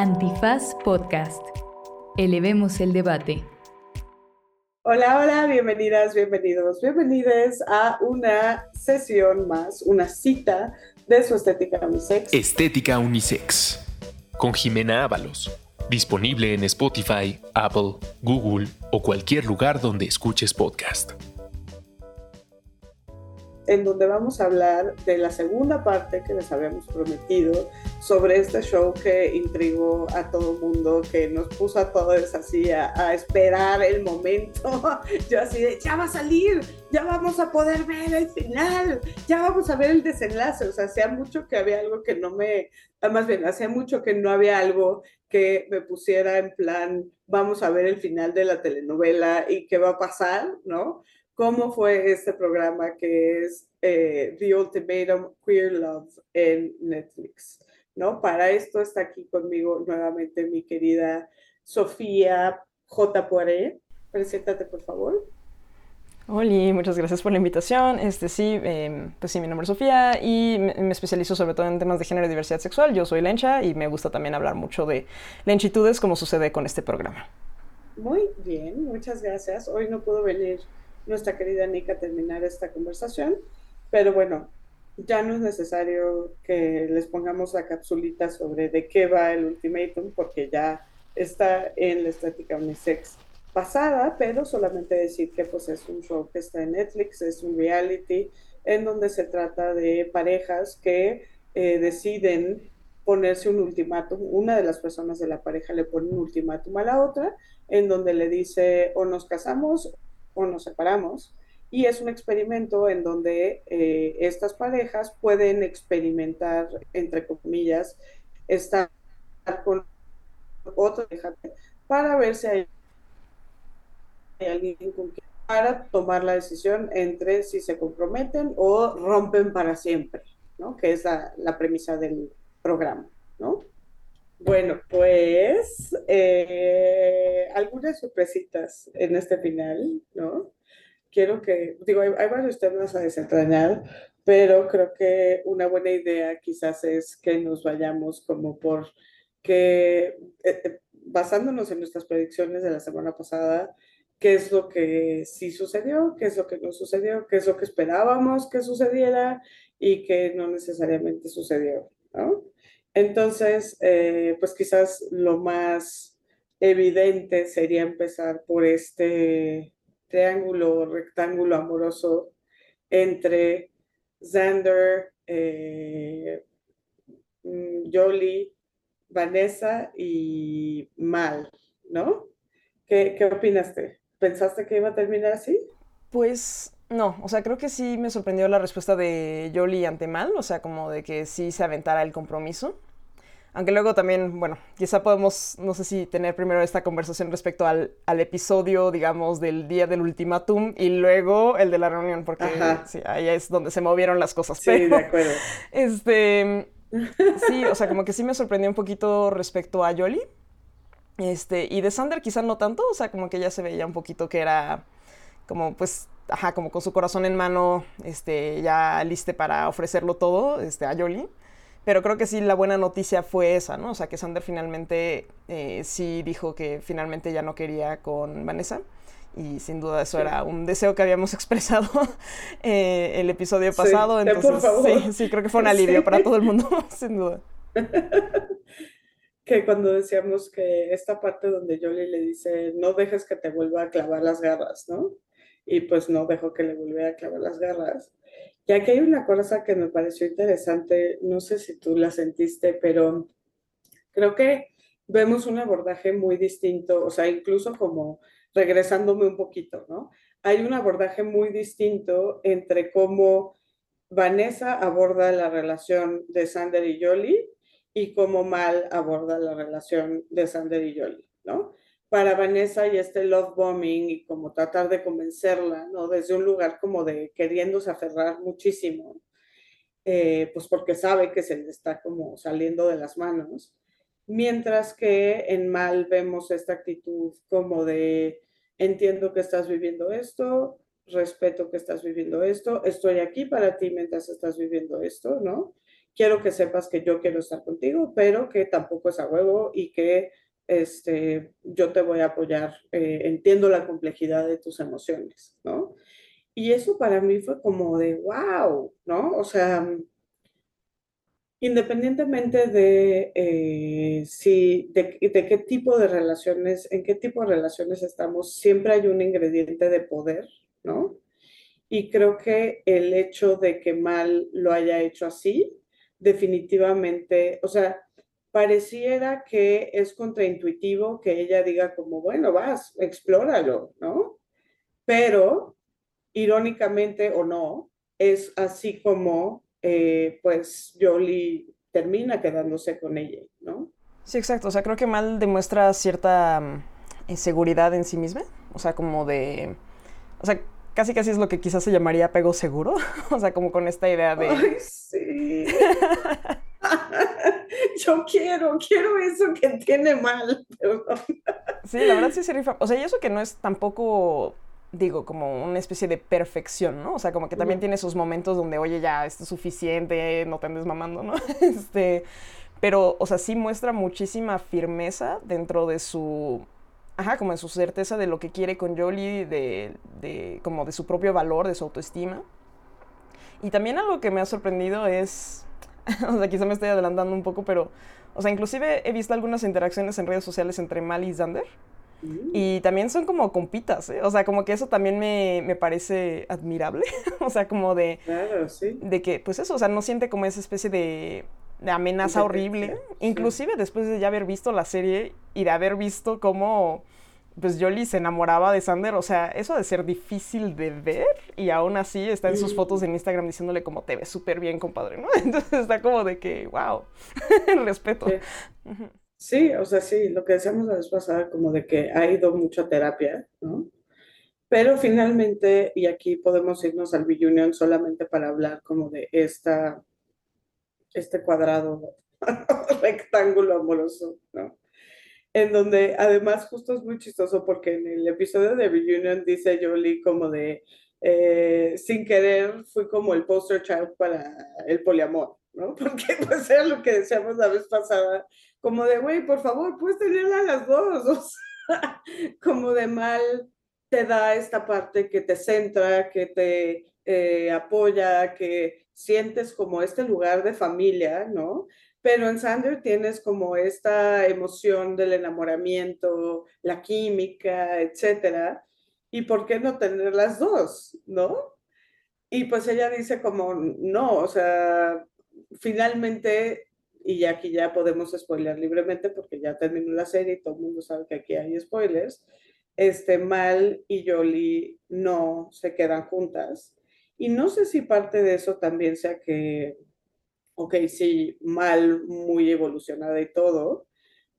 Antifaz Podcast. Elevemos el debate. Hola, hola, bienvenidas, bienvenidos, bienvenidas a una sesión más, una cita de su estética unisex. Estética unisex. Con Jimena Ábalos. Disponible en Spotify, Apple, Google o cualquier lugar donde escuches podcast en donde vamos a hablar de la segunda parte que les habíamos prometido sobre este show que intrigó a todo el mundo, que nos puso a todos así a, esperar el momento. Yo así de, ya va a salir, ya vamos a poder ver el final, ya vamos a ver el desenlace. O sea, hacía mucho que había algo que no me, ah, más bien, hacía mucho que no había algo que me pusiera en plan, vamos a ver el final de la telenovela y qué va a pasar, ¿no? Cómo fue este programa que es eh, The Ultimatum Queer Love en Netflix. ¿no? Para esto está aquí conmigo nuevamente mi querida Sofía J. Poiré. Preséntate, por favor. Hola, muchas gracias por la invitación. Este sí, em, pues sí, mi nombre es Sofía y me, especializo sobre todo en temas de género y diversidad sexual. Yo soy lencha y me gusta también hablar mucho de lenchitudes, como sucede con este programa. Muy bien, muchas gracias. Hoy no puedo venir nuestra querida Nika terminar esta conversación, pero bueno, ya no es necesario que les pongamos la capsulita sobre de qué va el ultimatum, porque ya está en la estética unisex pasada, pero solamente decir que pues es un show que está en Netflix, es un reality en donde se trata de parejas que eh, deciden ponerse un ultimátum, una de las personas de la pareja le pone un ultimátum a la otra, en donde le dice o nos casamos o nos separamos. Y es un experimento en donde eh, estas parejas pueden experimentar, entre comillas, estar con otra para ver si hay alguien con quien para tomar la decisión entre si se comprometen o rompen para siempre, ¿no? Que es la, la premisa del programa, ¿no? Bueno, pues eh, algunas sorpresitas en este final, ¿no? Quiero que, digo, hay, varios temas a desentrañar, pero creo que una buena idea quizás es que nos vayamos como por que, eh, eh, basándonos en nuestras predicciones de la semana pasada, qué es lo que sí sucedió, qué es lo que no sucedió, qué es lo que esperábamos que sucediera y qué no necesariamente sucedió, ¿no? Entonces, eh, pues quizás lo más evidente sería empezar por este triángulo rectángulo amoroso entre Xander, eh, mm, Jolie, Vanessa y Mal, ¿no? ¿Qué, ¿Qué opinaste? ¿Pensaste que iba a terminar así? Pues no, o sea, creo que sí me sorprendió la respuesta de Jolie ante Mal, o sea, como de que sí se aventara el compromiso. Aunque luego también, bueno, quizá podemos, no sé si tener primero esta conversación respecto al, episodio, digamos, del día del ultimátum y luego el de la reunión, porque sí, ahí es donde se movieron las cosas. Sí, de acuerdo. Este, sí, o sea, como que sí me sorprendió un poquito respecto a Yoli. Este, y de Sander quizá no tanto, o sea, como que ya se veía un poquito que era como pues ajá, como con su corazón en mano, este, ya liste para ofrecerlo todo este, a Yoli. Pero creo que sí, la buena noticia fue esa, ¿no? O sea, que Sander finalmente eh, sí dijo que finalmente ya no quería con Vanessa. Y sin duda eso era un deseo que habíamos expresado eh, el episodio pasado. entonces, sí, sí, creo que fue un alivio para todo el mundo, sin duda. que cuando decíamos que esta parte donde Yoli le dice, no dejes que te vuelva a clavar las garras, ¿no? Y pues no dejó que le volviera a clavar las garras. Y aquí hay una cosa que me pareció interesante, no sé si tú la sentiste, pero creo que vemos un abordaje muy distinto, o sea, incluso como regresándome un poquito, ¿no? Hay un abordaje muy distinto entre cómo Vanessa aborda la relación de Sander y Jolie y cómo Mal aborda la relación de Sander y Jolie, ¿no? Para Vanessa y este love bombing y como tratar de convencerla, ¿no? Desde un lugar como de queriéndose aferrar muchísimo, eh, pues porque sabe que se le está como saliendo de las manos. Mientras que en Mal vemos esta actitud como de entiendo que estás viviendo esto, respeto que estás viviendo esto, estoy aquí para ti mientras estás viviendo esto, ¿no? quiero que sepas que yo quiero estar contigo, pero que tampoco es a huevo y que este, yo te voy a apoyar, eh, entiendo la complejidad de tus emociones, ¿no? Y eso para mí fue como de, wow, ¿no? O sea, independientemente de, eh, si, de, de, qué tipo de relaciones, en qué tipo de relaciones estamos, siempre hay un ingrediente de poder, ¿no? Y creo que el hecho de que Mal lo haya hecho así, definitivamente, o sea, pareciera que es contraintuitivo que ella diga como, bueno, vas, explóralo, ¿no? Pero, irónicamente o no, es así como, eh, pues, Jolie termina quedándose con ella, ¿no? Sí, exacto. O sea, creo que Mal demuestra cierta mm, inseguridad en sí misma. O sea, como de... O sea, casi casi es lo que quizás se llamaría apego seguro. o sea, como con esta idea de... Ay, sí. Yo quiero, quiero eso que tiene mal. sí, la verdad sí se rifa. O sea, y eso que no es tampoco, digo, como una especie de perfección, ¿no? O sea, como que también tiene sus momentos donde, oye, ya, esto es suficiente, no te andes mamando, ¿no? Este, pero, o sea, sí muestra muchísima firmeza dentro de su ajá, como en su certeza de lo que quiere con Jolie, de, de, como de su propio valor, de su autoestima. Y también algo que me ha sorprendido es, o sea, quizá me estoy adelantando un poco, pero, o sea, inclusive he visto algunas interacciones en redes sociales entre Mal y Xander. Mm. Y también son como compitas, ¿eh? O sea, como que eso también me, me parece admirable. o sea, como de... Claro, sí. De que, pues eso, o sea, no siente como esa especie de, de amenaza horrible. Inclusive después de ya haber visto la serie y de haber visto cómo pues Jolie se enamoraba de Sander, o sea, eso de ser difícil de ver y aún así está en sus fotos en Instagram diciéndole como te ves súper bien, compadre, ¿no? Entonces está como de que, wow, respeto. Sí. o sea, sí, lo que decíamos la vez pasada, como de que ha ido mucha terapia, ¿no? Pero finalmente, y aquí podemos irnos al Reunion solamente para hablar como de esta, este cuadrado rectángulo amoroso, ¿no? En donde además justo es muy chistoso porque en el episodio de Reunion dice Jolie como de, eh, sin querer fui como el poster child para el poliamor, ¿no? Porque pues era lo que decíamos la vez pasada, como de, güey, por favor, puedes tenerla a las dos, o sea, como de mal te da esta parte que te centra, que te eh, apoya, que sientes como este lugar de familia, ¿no? Pero en Sander tienes como esta emoción del enamoramiento, la química, etcétera. ¿Y por qué no tener las dos, no? Y pues ella dice como, no, o sea, finalmente, y aquí ya podemos spoiler libremente porque ya terminó la serie y todo el mundo sabe que aquí hay spoilers, este, Mal y Jolie no se quedan juntas. Y no sé si parte de eso también sea que ok, sí, mal, muy evolucionada y todo,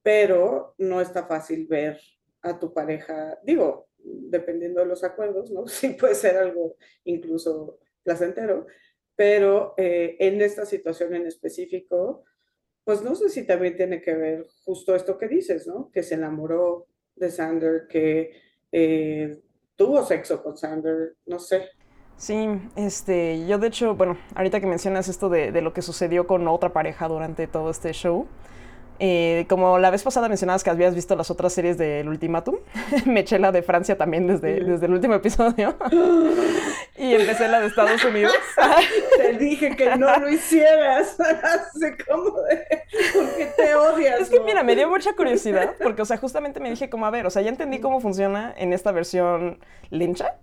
pero no está fácil ver a tu pareja, digo, dependiendo de los acuerdos, ¿no? Sí puede ser algo incluso placentero, pero eh, en esta situación en específico, pues no sé si también tiene que ver justo esto que dices, ¿no? Que se enamoró de Sander, que eh, tuvo sexo con Sander, no sé. Sí, este, yo de hecho, bueno, ahorita que mencionas esto de, de lo que sucedió con otra pareja durante todo este show, eh, como la vez pasada mencionabas que habías visto las otras series del Ultimatum, me eché la de Francia también desde, desde el último episodio y empecé la de Estados Unidos. te dije que no lo hicieras, como de, porque te odias. Es que mira, me dio mucha curiosidad porque, o sea, justamente me dije como, a ver, o sea, ya entendí cómo funciona en esta versión lincha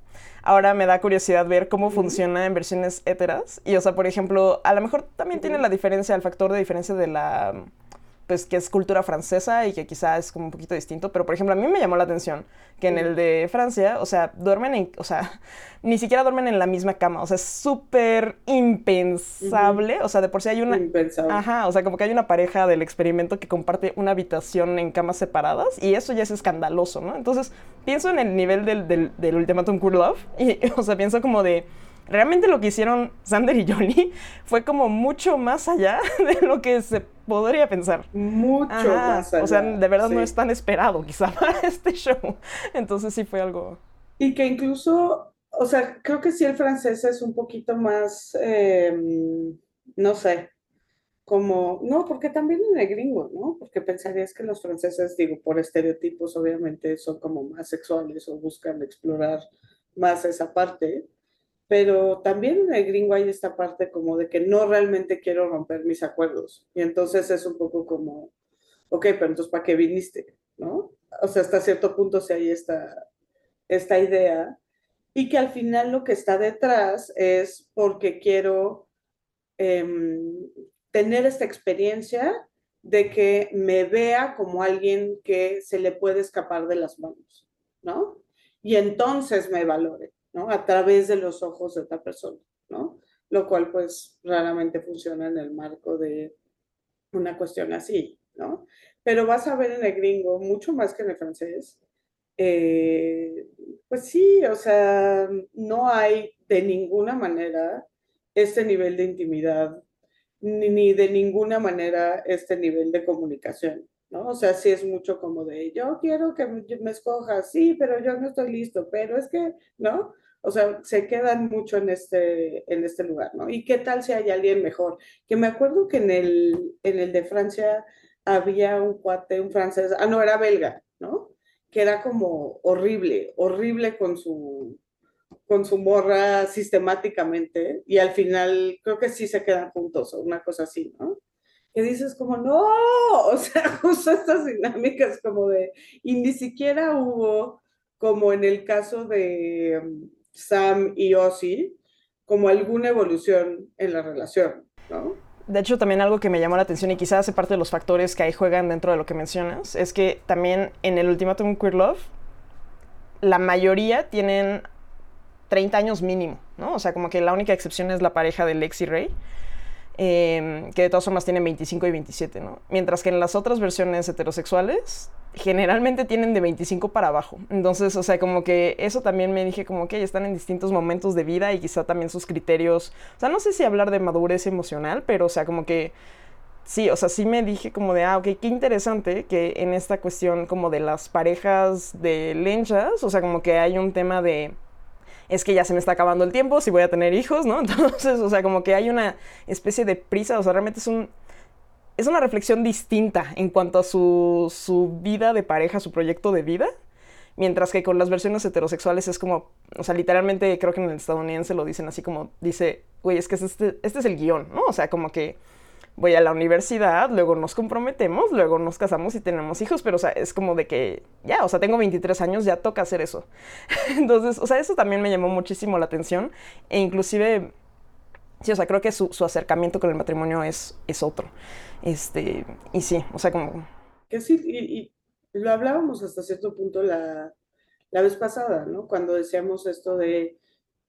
ahora me da curiosidad ver cómo funciona en versiones héteras. Y, o sea, por ejemplo, a lo mejor también tiene la diferencia, el factor de diferencia de la pues que es cultura francesa y que quizá es como un poquito distinto, pero por ejemplo a mí me llamó la atención que en el de Francia, o sea, duermen en, o sea, ni siquiera duermen en la misma cama, o sea, es súper impensable, o sea, de por sí hay una... Impensable. Ajá, o sea, como que hay una pareja del experimento que comparte una habitación en camas separadas y eso ya es escandaloso, ¿no? Entonces, pienso en el nivel del, del, del Ultimatum Cool Love y, o sea, pienso como de realmente lo que hicieron Sander y Johnny fue como mucho más allá de lo que se podría pensar. Mucho más allá. O sea, de verdad no es tan esperado quizá para este show. Entonces sí fue algo... Y que incluso, o sea, creo que sí el francés es un poquito más, em, no sé, como, no, porque también en el gringo, ¿no? Porque pensarías que los franceses, digo, por estereotipos, obviamente son como más sexuales o buscan explorar más esa parte, pero también en el gringo hay esta parte como de que no realmente quiero romper mis acuerdos. Y entonces es un poco como, ok, pero entonces ¿para qué viniste? ¿No? O sea, hasta cierto punto si hay esta, esta idea y que al final lo que está detrás es porque quiero em, tener esta experiencia de que me vea como alguien que se le puede escapar de las manos, ¿no? Y entonces me valore. ¿No? A través de los ojos de otra persona, ¿no? Lo cual pues raramente funciona en el marco de una cuestión así, ¿no? Pero vas a ver en el gringo mucho más que en el francés. Eh, pues sí, o sea, no hay de ninguna manera este nivel de intimidad, ni de ninguna manera este nivel de comunicación, ¿no? O sea, sí es mucho como de, yo quiero que me escojas, sí, pero yo no estoy listo, pero es que, ¿no? O sea, se quedan mucho en este, en este lugar, ¿no? ¿Y qué tal si hay alguien mejor? Que me acuerdo que en el, en el de Francia había un cuate, un francés, ah, no, era belga, ¿no? Que era como horrible, horrible con su, con su morra sistemáticamente y al final creo que sí se quedan juntos o una cosa así, ¿no? Que dices como, no, o sea, justo estas dinámicas como de, y ni siquiera hubo, como en el caso de um, Sam y Ozzy, como alguna evolución en la relación, ¿no? De hecho, también algo que me llamó la atención y quizás hace parte de los factores que ahí juegan dentro de lo que mencionas, es que también en el Ultimatum Queer Love, la mayoría tienen 30 años mínimo, ¿no? O sea, como que la única excepción es la pareja de Lex y Ray Em, que de todas formas tienen 25 y 27, ¿no? Mientras que en las otras versiones heterosexuales generalmente tienen de 25 para abajo. Entonces, o sea, como que eso también me dije como que están en distintos momentos de vida y quizá también sus criterios, o sea, no sé si hablar de madurez emocional, pero o sea, como que sí, o sea, sí me dije como de, ah, ok, qué interesante que en esta cuestión como de las parejas de lenchas, o sea, como que hay un tema de es que ya se me está acabando el tiempo, si voy a tener hijos, ¿no? Entonces, o sea, como que hay una especie de prisa, o sea, realmente es un... Es una reflexión distinta en cuanto a su, su vida de pareja, su proyecto de vida, mientras que con las versiones heterosexuales es como, o sea, literalmente creo que en el estadounidense lo dicen así como, dice, güey, es que este, este es el guion, ¿no? O sea, como que voy a la universidad, luego nos comprometemos, luego nos casamos y tenemos hijos, pero o sea, es como de que ya, o sea, tengo 23 años, ya toca hacer eso. Entonces, o sea, eso también me llamó muchísimo la atención e inclusive, sí, o sea, creo que su, acercamiento con el matrimonio es, es otro. Este, y sí, o sea, como... Que sí, y, lo hablábamos hasta cierto punto la, la vez pasada, ¿no? Cuando decíamos esto de...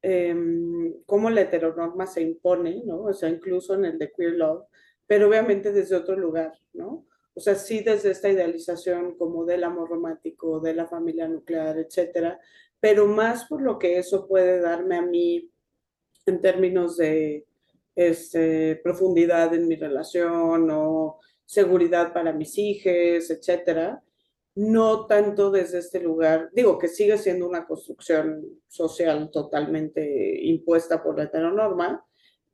Em, cómo la heteronorma se impone, ¿no? O sea, incluso en el de Queer Love, pero obviamente desde otro lugar, ¿no? O sea, sí desde esta idealización como del amor romántico, de la familia nuclear, etcétera, pero más por lo que eso puede darme a mí en términos de este, profundidad en mi relación o seguridad para mis hijos, etcétera, no tanto desde este lugar, digo que sigue siendo una construcción social totalmente impuesta por la heteronorma,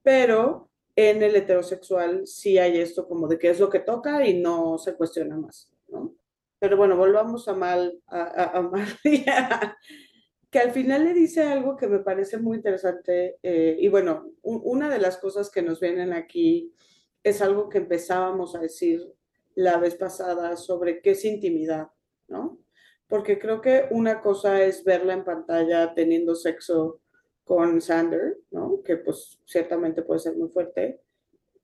pero en el heterosexual sí hay esto como de qué es lo que toca y no se cuestiona más, ¿no? Pero bueno, volvamos a Mal, a, María, que al final le dice algo que me parece muy interesante eh, y bueno, una de las cosas que nos vienen aquí es algo que empezábamos a decir la vez pasada sobre qué es intimidad, ¿no? Porque creo que una cosa es verla en pantalla teniendo sexo con Sander, ¿no? Que pues ciertamente puede ser muy fuerte,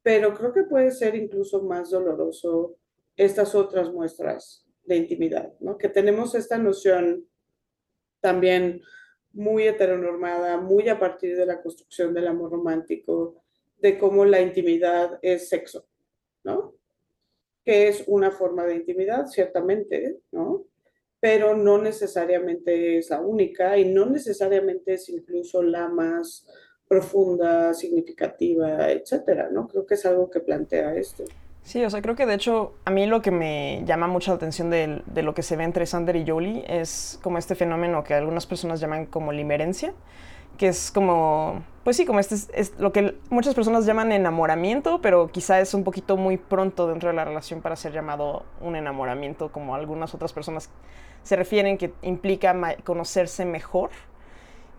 pero creo que puede ser incluso más doloroso estas otras muestras de intimidad, ¿no? Que tenemos esta noción también muy heteronormada, muy a partir de la construcción del amor romántico, de cómo la intimidad es sexo, ¿no? Que es una forma de intimidad, ciertamente, ¿no? Pero no necesariamente es la única y no necesariamente es incluso la más profunda, significativa, etcétera, ¿no? Creo que es algo que plantea esto. Sí, o sea, creo que de hecho a mí lo que me llama mucho la atención de, de, lo que se ve entre Sander y Jolie es como este fenómeno que algunas personas llaman como limerencia, que es como, pues sí, como este es, lo que muchas personas llaman enamoramiento, pero quizá es un poquito muy pronto dentro de la relación para ser llamado un enamoramiento, como algunas otras personas se refieren, que implica conocerse mejor.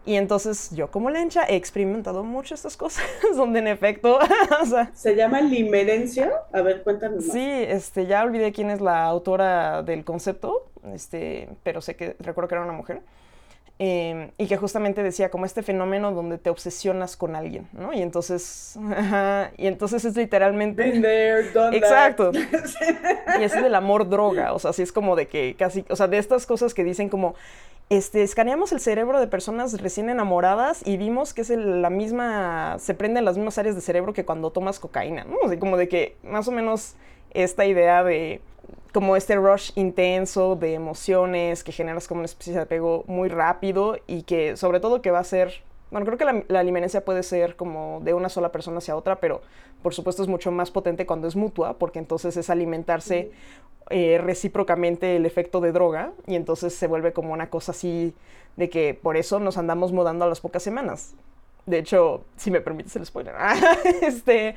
Y entonces yo como lencha he experimentado mucho estas cosas, donde en efecto... ¿Se llama limerencia? A ver, cuéntanos Sí, este, ya olvidé quién es la autora del concepto, este, pero sé que recuerdo que era una mujer. Em, y que justamente decía como este fenómeno donde te obsesionas con alguien, ¿no? Y entonces, y entonces es literalmente... Exacto. y es del amor droga, o sea, así es como de que casi, o sea, de estas cosas que dicen como, este, escaneamos el cerebro de personas recién enamoradas y vimos que es la misma, se prenden las mismas áreas de cerebro que cuando tomas cocaína, ¿no? Como de que más o menos esta idea de como este rush intenso de emociones que generas como una especie de apego muy rápido y que sobre todo que va a ser, bueno, creo que la, la puede ser como de una sola persona hacia otra, pero por supuesto es mucho más potente cuando es mutua, porque entonces es alimentarse eh, recíprocamente el efecto de droga y entonces se vuelve como una cosa así de que por eso nos andamos mudando a las pocas semanas. De hecho, si me permites el spoiler. este,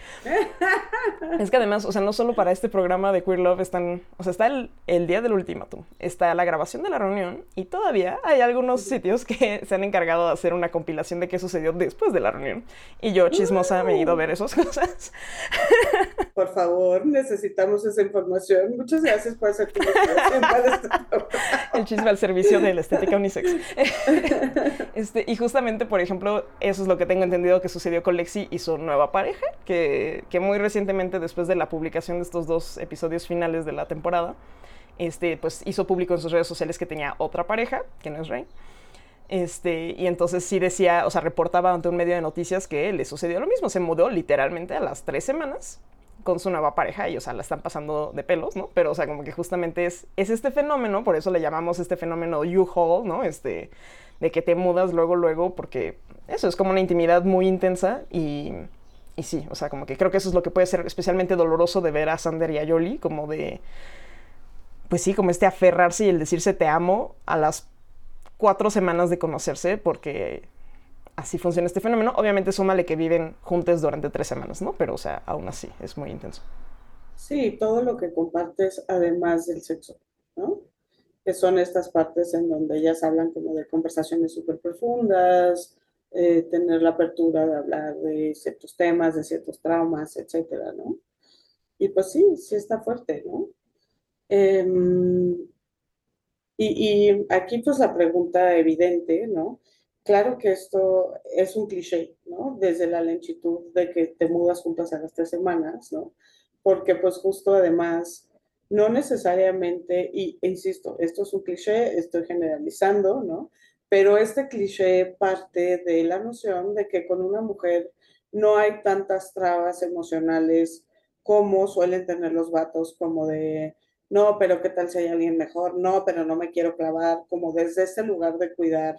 es que además, o sea, no solo para este programa de Queer Love están, o sea, está el, el día del ultimátum, está la grabación de la reunión y todavía hay algunos sitios que se han encargado de hacer una compilación de qué sucedió después de la reunión. Y yo, chismosa, me he ido a ver esas cosas. Por favor, necesitamos esa información. Muchas gracias por hacer tu para este El chisme al servicio de la estética unisex. este, y justamente, por ejemplo, eso es lo que tengo entendido que sucedió con Lexi y su nueva pareja, que, que muy recientemente, después de la publicación de estos dos episodios finales de la temporada, este, pues hizo público en sus redes sociales que tenía otra pareja, que no es Rey. Este, y entonces sí decía, o sea, reportaba ante un medio de noticias que le sucedió lo mismo. Se mudó literalmente a las tres semanas con su nueva pareja y, o sea, la están pasando de pelos, ¿no? Pero, o sea, como que justamente es, es este fenómeno, por eso le llamamos este fenómeno U-Haul, ¿no? Este, de que te mudas luego, luego, porque eso es como una intimidad muy intensa y, y sí, o sea, como que creo que eso es lo que puede ser especialmente doloroso de ver a Sander y a Yoli, como de, pues sí, como este aferrarse y el decirse te amo a las cuatro semanas de conocerse, porque así funciona este fenómeno. Obviamente súmale que viven juntos durante tres semanas, ¿no? Pero, o sea, aún así, es muy intenso. Sí, todo lo que compartes además del sexo, ¿no? Que son estas partes en donde ellas hablan como de conversaciones súper profundas, eh, tener la apertura de hablar de ciertos temas, de ciertos traumas, etcétera, ¿no? Y pues sí, sí está fuerte, ¿no? Em, y, y, aquí pues la pregunta evidente, ¿no? Claro que esto es un cliché, ¿no? Desde la lentitud de que te mudas juntas a las tres semanas, ¿no? Porque pues justo además, no necesariamente, y insisto, esto es un cliché, estoy generalizando, ¿no? pero este cliché parte de la noción de que con una mujer no hay tantas trabas emocionales como suelen tener los vatos, como de, no, pero qué tal si hay alguien mejor, no, pero no me quiero clavar, como desde ese lugar de cuidar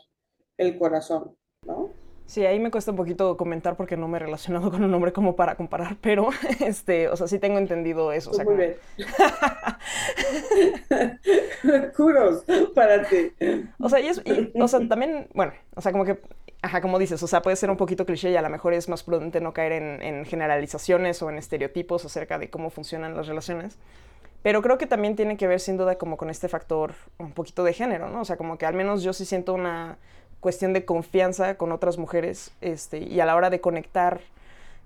el corazón, ¿no? Sí, ahí me cuesta un poquito comentar porque no me he relacionado con un hombre como para comparar, pero este, o sea, sí tengo entendido eso. O sea, Muy bien. Curos para ti. O sea, y es, o sea, también, bueno, o sea, como que, ajá, como dices, o sea, puede ser un poquito cliché y a lo mejor es más prudente no caer en, en generalizaciones o en estereotipos acerca de cómo funcionan las relaciones. Pero creo que también tiene que ver sin duda como con este factor un poquito de género, ¿no? O sea, como que al menos yo sí siento una cuestión de confianza con otras mujeres este, y a la hora de conectar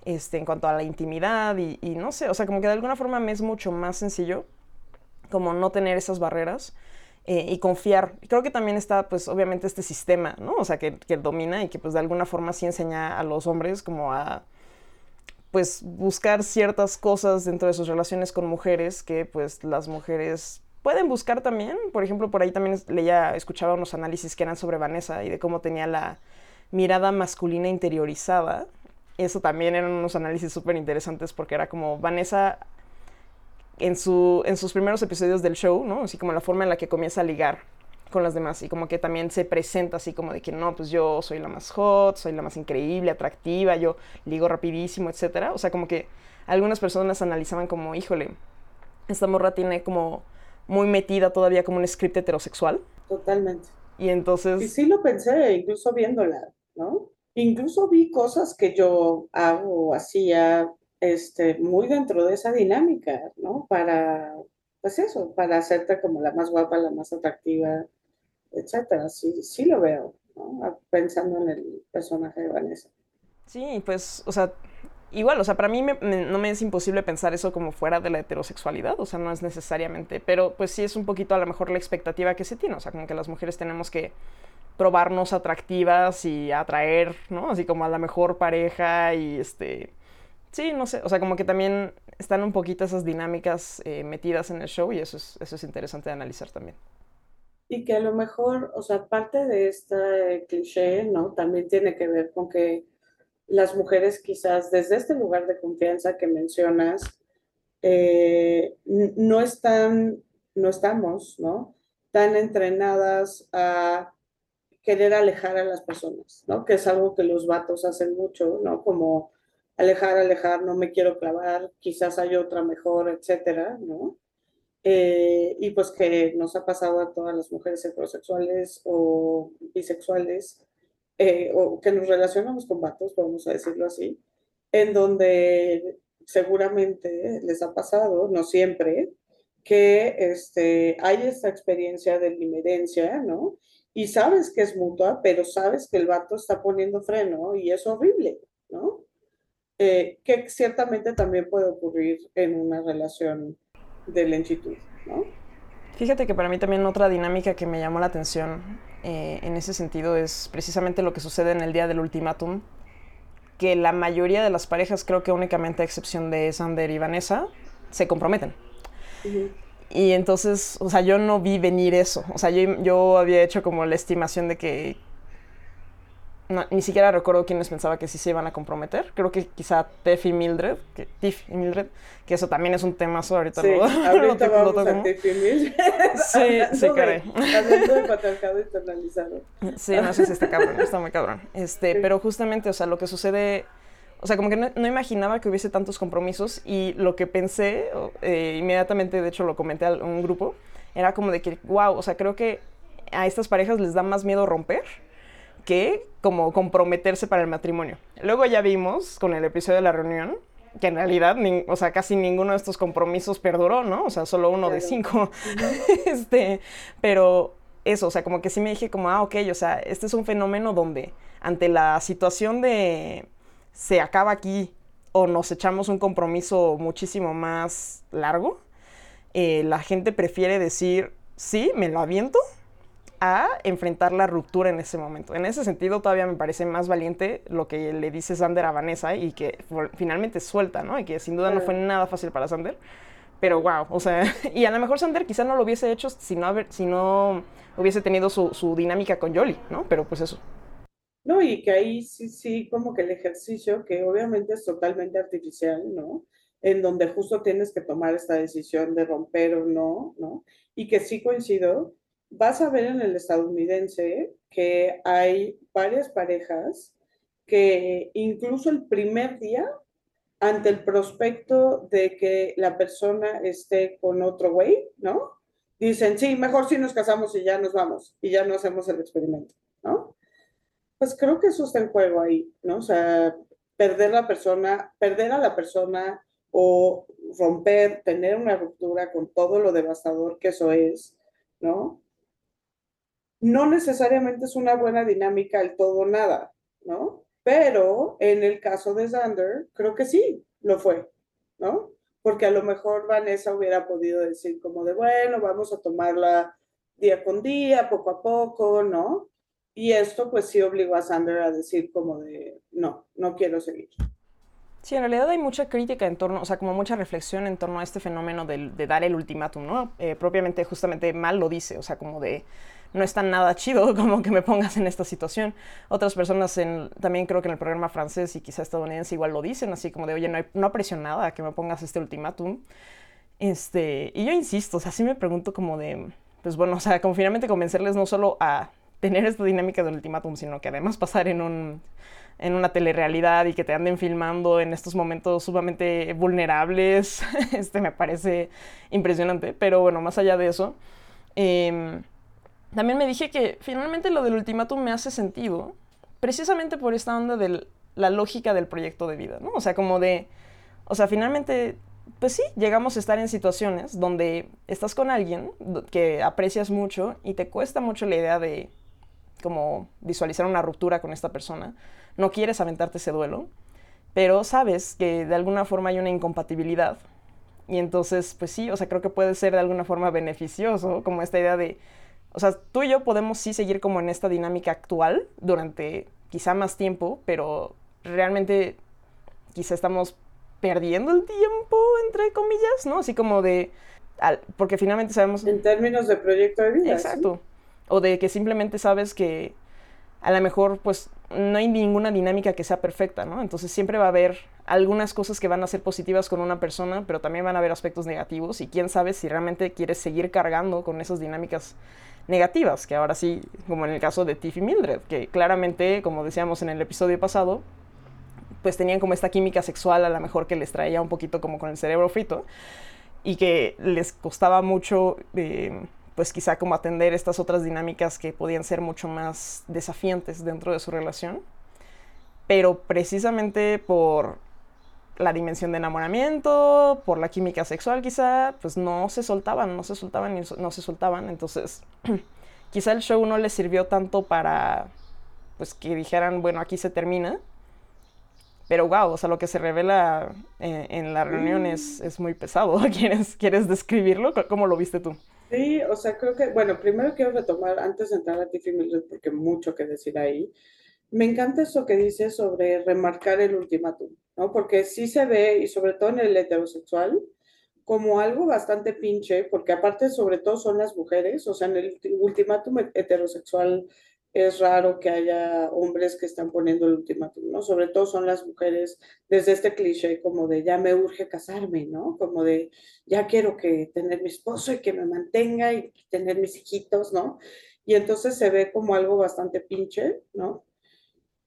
este, en cuanto a la intimidad y, no sé, o sea, como que de alguna forma me es mucho más sencillo como no tener esas barreras eh, y confiar. Creo que también está, pues, obviamente este sistema, ¿no? O sea, que, que, domina y que, pues, de alguna forma sí enseña a los hombres como a, pues, buscar ciertas cosas dentro de sus relaciones con mujeres que, pues, las mujeres Pueden buscar también, por ejemplo, por ahí también leía, escuchaba unos análisis que eran sobre Vanessa y de cómo tenía la mirada masculina interiorizada. Eso también eran unos análisis súper interesantes porque era como Vanessa en, su, en sus primeros episodios del show, ¿no? Así como la forma en la que comienza a ligar con las demás y como que también se presenta así como de que no, pues yo soy la más hot, soy la más increíble, atractiva, yo ligo rapidísimo, etcétera. O sea, como que algunas personas analizaban como, híjole, esta morra tiene como muy metida todavía como un script heterosexual. Totalmente. Y entonces... Y sí lo pensé, incluso viéndola, ¿no? incluso vi cosas que yo hago hacía este, muy dentro de esa dinámica, ¿no? Para, pues eso, para hacerte como la más guapa, la más atractiva, etcétera. Sí, sí lo veo, ¿no? Pensando en el personaje de Vanessa. Sí, pues, o sea, igual, o sea, para mí no me es imposible pensar eso como fuera de la heterosexualidad, o sea, no es necesariamente, pero pues sí es un poquito a lo mejor la expectativa que se tiene, o sea, como que las mujeres tenemos que probarnos atractivas y atraer, ¿no? Así como a la mejor pareja y este... Sí, no sé, o sea, como que también están un poquito esas dinámicas eh, metidas en el show y eso es, eso es interesante de analizar también. Y que a lo mejor, o sea, parte de este cliché, ¿no? También tiene que ver con que las mujeres quizás desde este lugar de confianza que mencionas, eh, no están, no estamos, ¿no? Tan entrenadas a querer alejar a las personas, ¿no? Que es algo que los vatos hacen mucho, ¿no? Como alejar, alejar, no me quiero clavar, quizás hay otra mejor, etcétera, ¿no? Eh, y pues que nos ha pasado a todas las mujeres heterosexuales o bisexuales, eh, o que nos relacionamos con vatos, vamos a decirlo así, en donde seguramente les ha pasado, no siempre, que este, hay esta experiencia de limerencia, ¿no? y sabes que es mutua, pero sabes que el vato está poniendo freno y es horrible, ¿no? Eh, que ciertamente también puede ocurrir en una relación de lentitud, ¿no? Fíjate que para mí también otra dinámica que me llamó la atención eh, en ese sentido es precisamente lo que sucede en el día del ultimátum, que la mayoría de las parejas, creo que únicamente a excepción de Sander y Vanessa, se comprometen. Y entonces, o sea, yo no vi venir eso. O sea, yo, yo había hecho como la estimación de que... ni siquiera recuerdo quiénes pensaba que sí se iban a comprometer. Creo que quizá Tiff y Mildred, que, Tiff y Mildred, que eso también es un temazo ahorita. Sí, lo, ahorita lo vamos a Tiff y Mildred. Sí, sí, caray. Hablando de patriarcado internalizado. Sí, no sé si está cabrón, está muy cabrón. Este, pero justamente, o sea, lo que sucede o sea, como que no, imaginaba que hubiese tantos compromisos y lo que pensé, eh, inmediatamente, de hecho lo comenté a un grupo, era como de que, wow, o sea, creo que a estas parejas les da más miedo romper que como comprometerse para el matrimonio. Luego ya vimos con el episodio de la reunión que en realidad, o sea, casi ninguno de estos compromisos perduró, ¿no? O sea, solo uno de cinco. este, pero eso, o sea, como que sí me dije como, ah, ok, o sea, este es un fenómeno donde ante la situación de se acaba aquí o nos echamos un compromiso muchísimo más largo, eh, la gente prefiere decir, sí, me lo aviento, a enfrentar la ruptura en ese momento. En ese sentido, todavía me parece más valiente lo que le dice Sander a Vanessa y que finalmente suelta, ¿no? Y que sin duda no fue nada fácil para Sander. Pero wow, o sea, y a lo mejor Sander quizá no lo hubiese hecho si no, si no hubiese tenido su, su dinámica con Jolly, ¿no? Pero pues eso. No, y que ahí sí, sí, como que el ejercicio, que obviamente es totalmente artificial, ¿no? En donde justo tienes que tomar esta decisión de romper o no, ¿no? Y que sí coincido, vas a ver en el estadounidense que hay varias parejas que incluso el primer día, ante el prospecto de que la persona esté con otro güey, ¿no? Dicen, sí, mejor si nos casamos y ya nos vamos y ya no hacemos el experimento, ¿no? Pues creo que eso está en juego ahí, ¿no? O sea, perder la persona, perder a la persona o romper, tener una ruptura con todo lo devastador que eso es, ¿no? No necesariamente es una buena dinámica el todo nada, ¿no? Pero en el caso de Xander, creo que sí, lo fue, ¿no? Porque a lo mejor Vanessa hubiera podido decir como de, bueno, vamos a tomarla día con día, poco a poco, ¿no? Y esto pues sí obligó a Sander a decir como de, no, no quiero seguir. Sí, en realidad hay mucha crítica en torno, o sea, como mucha reflexión en torno a este fenómeno de, dar el ultimátum, ¿no? Eh, propiamente, justamente mal lo dice, o sea, como de, no es tan nada chido como que me pongas en esta situación. Otras personas también creo que en el programa francés y quizá estadounidense igual lo dicen, así como de, oye, no, hay, no nada a que me pongas este ultimátum. Este, y yo insisto, o sea, sí me pregunto como de, pues bueno, o sea, como finalmente convencerles no solo a tener esta dinámica del ultimátum, sino que además pasar en un en una telerrealidad y que te anden filmando en estos momentos sumamente vulnerables, este me parece impresionante. Pero bueno, más allá de eso, em, también me dije que finalmente lo del ultimátum me hace sentido precisamente por esta onda de la lógica del proyecto de vida, ¿no? O sea, como de, o sea, finalmente, pues sí, llegamos a estar en situaciones donde estás con alguien que aprecias mucho y te cuesta mucho la idea de como visualizar una ruptura con esta persona, no quieres aventarte ese duelo, pero sabes que de alguna forma hay una incompatibilidad. Y entonces, pues sí, o sea, creo que puede ser de alguna forma beneficioso, como esta idea de, o sea, tú y yo podemos sí seguir como en esta dinámica actual durante quizá más tiempo, pero realmente quizá estamos perdiendo el tiempo, entre comillas, ¿no? Así como de, porque finalmente sabemos... En términos de proyecto de vida. Exacto. O de que simplemente sabes que a lo mejor pues no hay ninguna dinámica que sea perfecta, ¿no? Entonces siempre va a haber algunas cosas que van a ser positivas con una persona, pero también van a haber aspectos negativos y quién sabe si realmente quieres seguir cargando con esas dinámicas negativas, que ahora sí, como en el caso de Tiff y Mildred, que claramente, como decíamos en el episodio pasado, pues tenían como esta química sexual a lo mejor que les traía un poquito como con el cerebro frito y que les costaba mucho... Eh, pues quizá como atender estas otras dinámicas que podían ser mucho más desafiantes dentro de su relación. Pero precisamente por la dimensión de enamoramiento, por la química sexual quizá, pues no se soltaban, no se soltaban y no se soltaban. Entonces, quizá el show no les sirvió tanto para, pues que dijeran, bueno, aquí se termina. Pero wow, o sea, lo que se revela en, en la reunión es, es, muy pesado. ¿Quieres, ¿Quieres describirlo? ¿Cómo lo viste tú? Sí, o sea, creo que, bueno, primero quiero retomar, antes de entrar a Tiffy Mildred, porque mucho que decir ahí, me encanta eso que dice sobre remarcar el ultimátum, ¿no? Porque sí se ve, y sobre todo en el heterosexual, como algo bastante pinche, porque aparte sobre todo son las mujeres, o sea, en el ultimátum heterosexual es raro que haya hombres que están poniendo el ultimátum, ¿no? Sobre todo son las mujeres desde este cliché como de ya me urge casarme, ¿no? Como de ya quiero que tener mi esposo y que me mantenga y tener mis hijitos, ¿no? Y entonces se ve como algo bastante pinche, ¿no?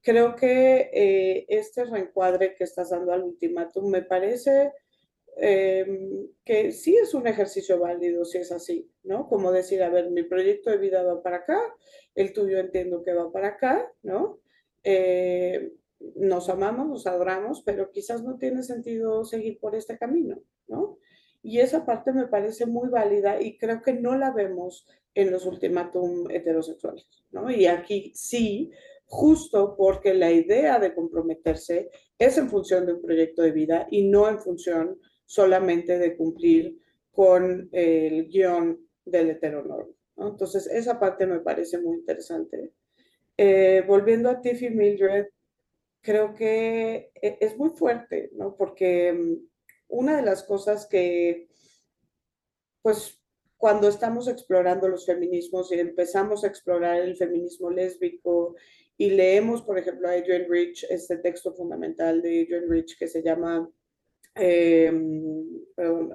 Creo que eh, este reencuadre que estás dando al ultimátum me parece Em, que sí es un ejercicio válido si es así, ¿no? Como decir, a ver, mi proyecto de vida va para acá, el tuyo entiendo que va para acá, ¿no? Eh, nos amamos, nos adoramos, pero quizás no tiene sentido seguir por este camino, ¿no? Y esa parte me parece muy válida y creo que no la vemos en los ultimátum heterosexuales, ¿no? Y aquí sí, justo porque la idea de comprometerse es en función de un proyecto de vida y no en función solamente de cumplir con el guion del heteronorma. Entonces, esa parte me parece muy interesante. Eh, volviendo a Tiffy Mildred, creo que e, es muy fuerte, ¿no? Porque mm, una de las cosas que, pues, cuando estamos explorando los feminismos y empezamos a explorar el feminismo lésbico y leemos, por ejemplo, a Adrienne Rich, este texto fundamental de Adrienne Rich que se llama eh,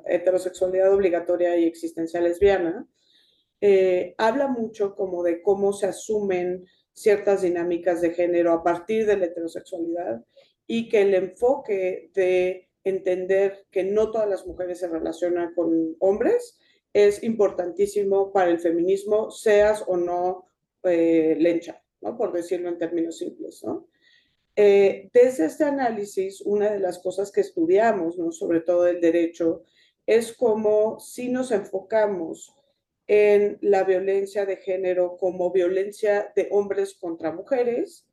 heterosexualidad obligatoria y existencia lesbiana, eh, habla mucho como de cómo se asumen ciertas dinámicas de género a partir de la heterosexualidad y que el enfoque de entender que no todas las mujeres se relacionan con hombres es importantísimo para el feminismo, seas o no eh, lencha, ¿no? por decirlo en términos simples. ¿no? Eh, desde este análisis, una de las cosas que estudiamos, ¿no? sobre todo el derecho, es cómo si nos enfocamos en la violencia de género como violencia de hombres contra mujeres,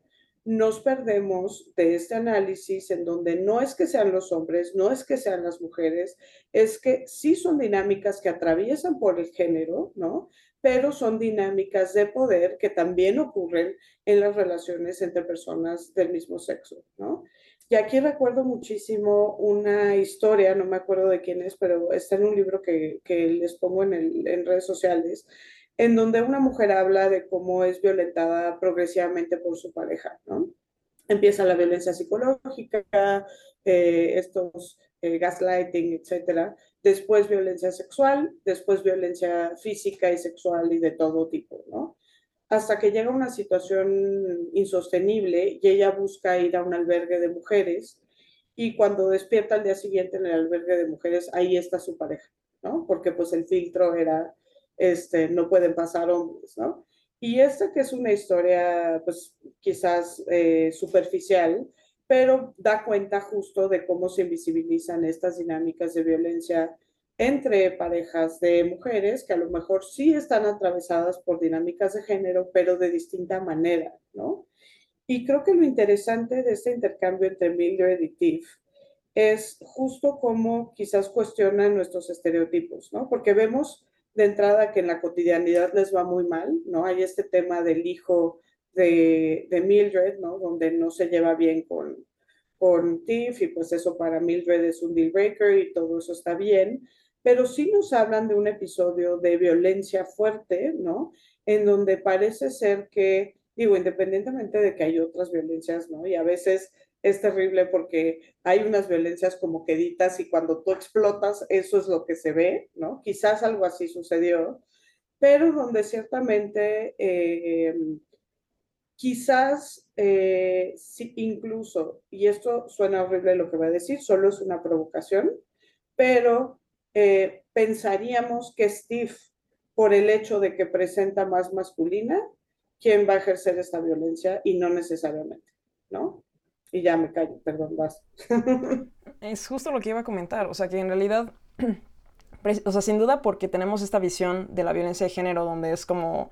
nos perdemos de este análisis en donde no es que sean los hombres, no es que sean las mujeres, es que sí son dinámicas que atraviesan por el género, ¿no? Pero son dinámicas de poder que también ocurren en las relaciones entre personas del mismo sexo, ¿no? Y aquí recuerdo muchísimo una historia, no me acuerdo de quién es, pero está en un libro que, que les pongo en, el, en redes sociales, en donde una mujer habla de cómo es violentada progresivamente por su pareja, ¿no? Empieza la violencia psicológica, eh, estos eh, gaslighting, etcétera, después violencia sexual, después violencia física y sexual y de todo tipo, ¿no? Hasta que llega una situación insostenible y ella busca ir a un albergue de mujeres y cuando despierta al día siguiente en el albergue de mujeres, ahí está su pareja, ¿no? Porque pues el filtro era, este, no pueden pasar hombres, ¿no? Y esta que es una historia, pues quizás eh, superficial, pero da cuenta justo de cómo se invisibilizan estas dinámicas de violencia entre parejas de mujeres que a lo mejor sí están atravesadas por dinámicas de género, pero de distinta manera, ¿no? Y creo que lo interesante de este intercambio entre Mildred y es justo cómo quizás cuestionan nuestros estereotipos, ¿no? Porque vemos de entrada que en la cotidianidad les va muy mal, ¿no? Hay este tema del hijo de, Mildred, ¿no? Donde no se lleva bien con, con Tiff y pues eso para Mildred es un deal breaker y todo eso está bien, pero sí nos hablan de un episodio de violencia fuerte, ¿no? En donde parece ser que, digo, independientemente de que hay otras violencias, ¿no? Y a veces es terrible porque hay unas violencias como queditas y cuando tú explotas, eso es lo que se ve, ¿no? Quizás algo así sucedió, pero donde ciertamente eh, quizás eh, incluso, y esto suena horrible lo que voy a decir, solo es una provocación, pero eh, pensaríamos que Steve, por el hecho de que presenta más masculina, quien va a ejercer esta violencia y no necesariamente, ¿no? Y ya me callo, perdón, vas. es justo lo que iba a comentar, o sea que en realidad, o sea, sin duda porque tenemos esta visión de la violencia de género donde es como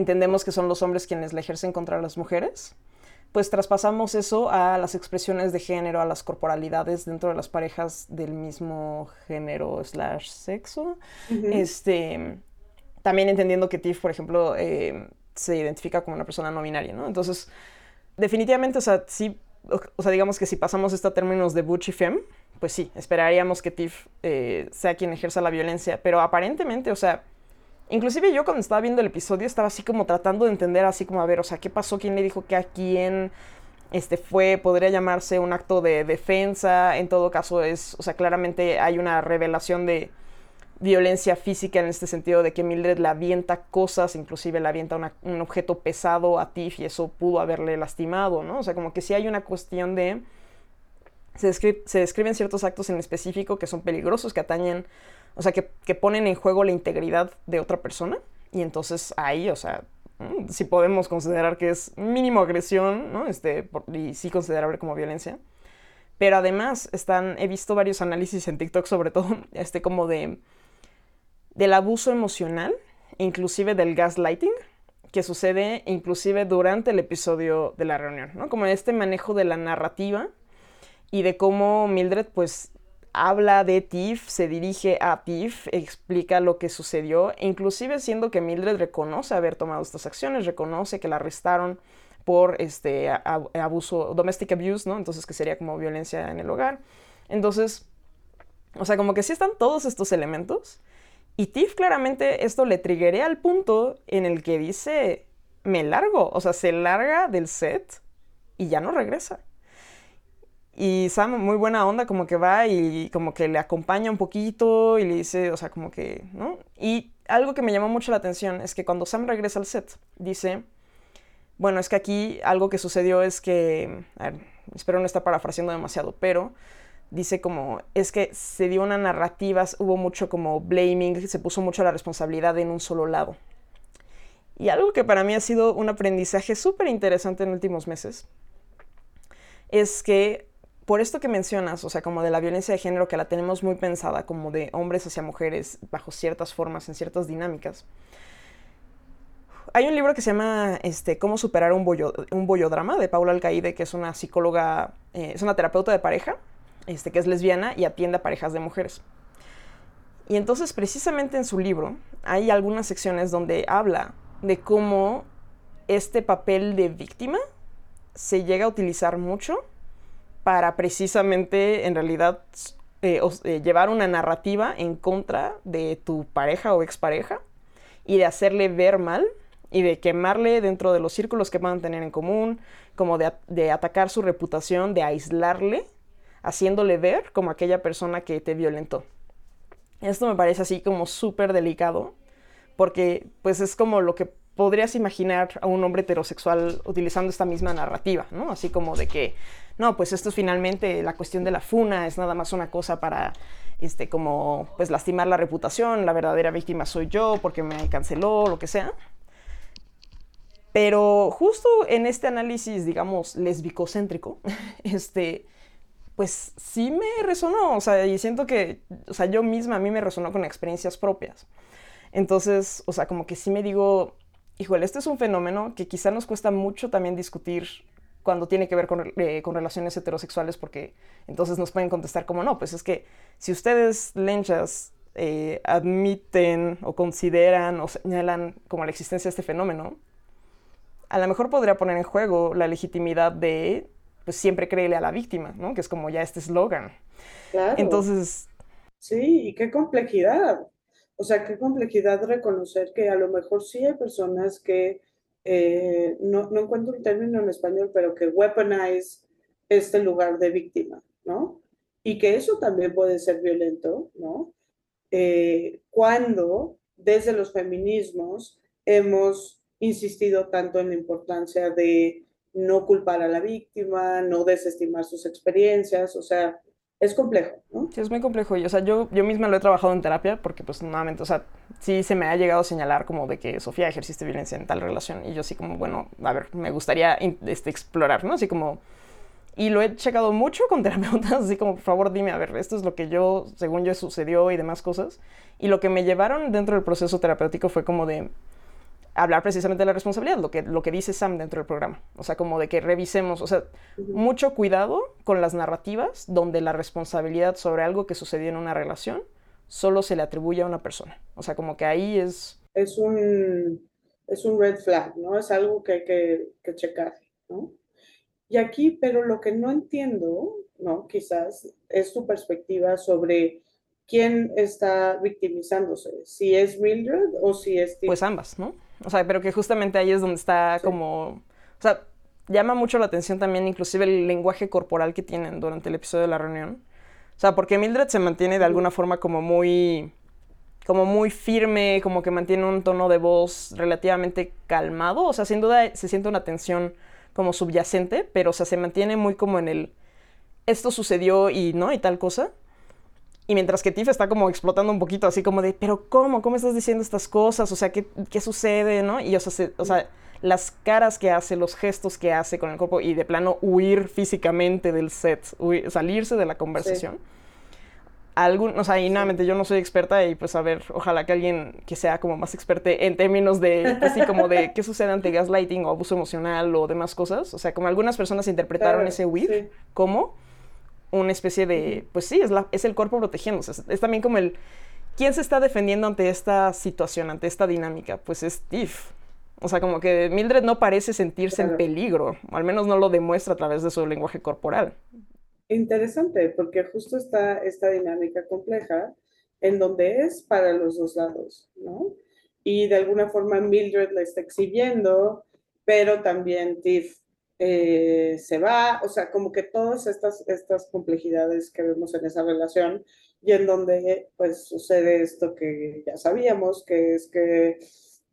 entendemos que son los hombres quienes la ejercen contra las mujeres, pues traspasamos eso a las expresiones de género, a las corporalidades dentro de las parejas del mismo género slash sexo. Este, también entendiendo que Tiff, por ejemplo, eh, se identifica como una persona no binaria, ¿no? Entonces, definitivamente, o sea, sí o sea, digamos que si pasamos esto a términos de Butch y Femme, pues sí, esperaríamos que Tiff eh, sea quien ejerza la violencia, pero aparentemente, o sea, inclusive yo cuando estaba viendo el episodio estaba así como tratando de entender así como, a ver, o sea, ¿qué pasó? ¿Quién le dijo que a quién? Este fue, podría llamarse un acto de defensa, en todo caso es, o sea, claramente hay una revelación de violencia física en este sentido de que Mildred le avienta cosas, inclusive le avienta un objeto pesado a Tiff y eso pudo haberle lastimado, ¿no? O sea, como que sí hay una cuestión de... Se, describen ciertos actos en específico que son peligrosos, que atañen, o sea, que, ponen en juego la integridad de otra persona. Y entonces ahí, o sea, mm, sí podemos considerar que es mínimo agresión, ¿no? Este, y sí considerable como violencia. Pero además están, he visto varios análisis en TikTok sobre todo, este como de del abuso emocional, inclusive del gaslighting, que sucede inclusive durante el episodio de la reunión, ¿no? Como este manejo de la narrativa y de cómo Mildred pues habla de Tiff, se dirige a Tiff, explica lo que sucedió, inclusive siendo que Mildred reconoce haber tomado estas acciones, reconoce que la arrestaron por este abuso, domestic abuse, ¿no? Entonces que sería como violencia en el hogar. Entonces, o sea, como que sí están todos estos elementos y Tiff claramente esto le triggeré al punto en el que dice, me largo, o sea, se larga del set y ya no regresa. Y Sam, muy buena onda, como que va y como que le acompaña un poquito y le dice, o sea, como que, ¿no? Y algo que me llamó mucho la atención es que cuando Sam regresa al set, dice, bueno, es que aquí algo que sucedió es que, espero no estar parafraseando demasiado, pero dice como, es que se dio una narrativa, hubo mucho como blaming, se puso mucho la responsabilidad en un solo lado. Y algo que para mí ha sido un aprendizaje súper interesante en últimos meses, es que por esto que mencionas, o sea, como de la violencia de género que la tenemos muy pensada, como de hombres hacia mujeres, bajo ciertas formas, en ciertas dinámicas, hay un libro que se llama este, Cómo superar un, bollo, un bollodrama de Paula Alcaide, que es una psicóloga, eh, es una terapeuta de pareja, este, que es lesbiana y atiende a parejas de mujeres. Y entonces precisamente en su libro hay algunas secciones donde habla de cómo este papel de víctima se llega a utilizar mucho para precisamente en realidad eh, eh, llevar una narrativa en contra de tu pareja o expareja y de hacerle ver mal y de quemarle dentro de los círculos que van tener en común, como de atacar su reputación, de aislarle haciéndole ver como aquella persona que te violentó. Esto me parece así como súper delicado, porque pues es como lo que podrías imaginar a un hombre heterosexual utilizando esta misma narrativa, ¿no? Así como de que, no, pues esto es finalmente la cuestión de la funa, es nada más una cosa para, este, como, pues lastimar la reputación, la verdadera víctima soy yo porque me canceló, lo que sea. Pero justo en este análisis, digamos, lesbicocéntrico, este, pues sí me resonó, o sea, y siento que, o sea, yo misma a mí me resonó con experiencias propias. Entonces, o sea, como que sí me digo, híjole, este es un fenómeno que quizá nos cuesta mucho también discutir cuando tiene que ver con, eh, con, relaciones heterosexuales, porque entonces nos pueden contestar como no, pues es que si ustedes lenchas eh, admiten o consideran o señalan como la existencia de este fenómeno, a lo mejor podría poner en juego la legitimidad de, pues siempre créele a la víctima, ¿no? Que es como ya este eslogan. Claro. Entonces... Sí, y qué complejidad. O sea, qué complejidad reconocer que a lo mejor sí hay personas que, eh, no, no encuentro un término en español, pero que weaponize este lugar de víctima, ¿no? Y que eso también puede ser violento, ¿no? Eh, cuando desde los feminismos hemos insistido tanto en la importancia de no culpar a la víctima, no desestimar sus experiencias, o sea, es complejo, ¿no? Sí, es muy complejo. Y, o sea, yo, yo misma lo he trabajado en terapia porque, pues, nuevamente, o sea, sí se me ha llegado a señalar como de que Sofía ejerciste violencia en tal relación. Y yo sí como, bueno, a ver, me gustaría este, explorar, ¿no? Así como y lo he checado mucho con terapeutas, así como, por favor, dime, a ver, esto es lo que yo, según yo, sucedió y demás cosas. Y lo que me llevaron dentro del proceso terapéutico fue como de hablar precisamente de la responsabilidad, lo que, lo que dice Sam dentro del programa. O sea, como de que revisemos, o sea, mucho cuidado con las narrativas donde la responsabilidad sobre algo que sucedió en una relación solo se le atribuye a una persona. O sea, como que ahí es... Es un, es un red flag, ¿no? Es algo que hay que, que checar, ¿no? Y aquí, pero lo que no entiendo, ¿no? Quizás es tu perspectiva sobre quién está victimizándose, si es Mildred o si es... Pues ambas, ¿no? O sea, pero que justamente ahí es donde está como... O sea, llama mucho la atención también inclusive el lenguaje corporal que tienen durante el episodio de la reunión. O sea, porque Mildred se mantiene de alguna forma como muy como muy firme, como que mantiene un tono de voz relativamente calmado, o sea, sin duda se siente una tensión como subyacente, pero o sea, se mantiene muy como en el esto sucedió y no, y tal cosa. Y mientras que Tiff está como explotando un poquito, así como de, pero ¿cómo? ¿Cómo estás diciendo estas cosas? O sea, ¿qué, qué sucede? ¿No? Y o sea, o sea, las caras que hace, los gestos que hace con el cuerpo y de plano huir físicamente del set, salirse de la conversación algún, o sea, y nuevamente yo no soy experta y pues a ver, ojalá que alguien que sea como más experte en términos de, así pues, como de qué sucede ante gaslighting o abuso emocional o demás cosas, o sea, como algunas personas interpretaron ese whip como una especie de, pues sí, es, la, es el cuerpo protegiéndose, es, también como el, ¿quién se está defendiendo ante esta situación, ante esta dinámica? Pues es Tiff. O sea, como que Mildred no parece sentirse en peligro, o al menos no lo demuestra a través de su lenguaje corporal. Interesante, porque justo está esta dinámica compleja en donde es para los dos lados, ¿no? Y de alguna forma Mildred la está exhibiendo, pero también Tiff eh, se va, o sea, como que todas estas, estas complejidades que vemos en esa relación y en donde pues sucede esto que ya sabíamos, que es que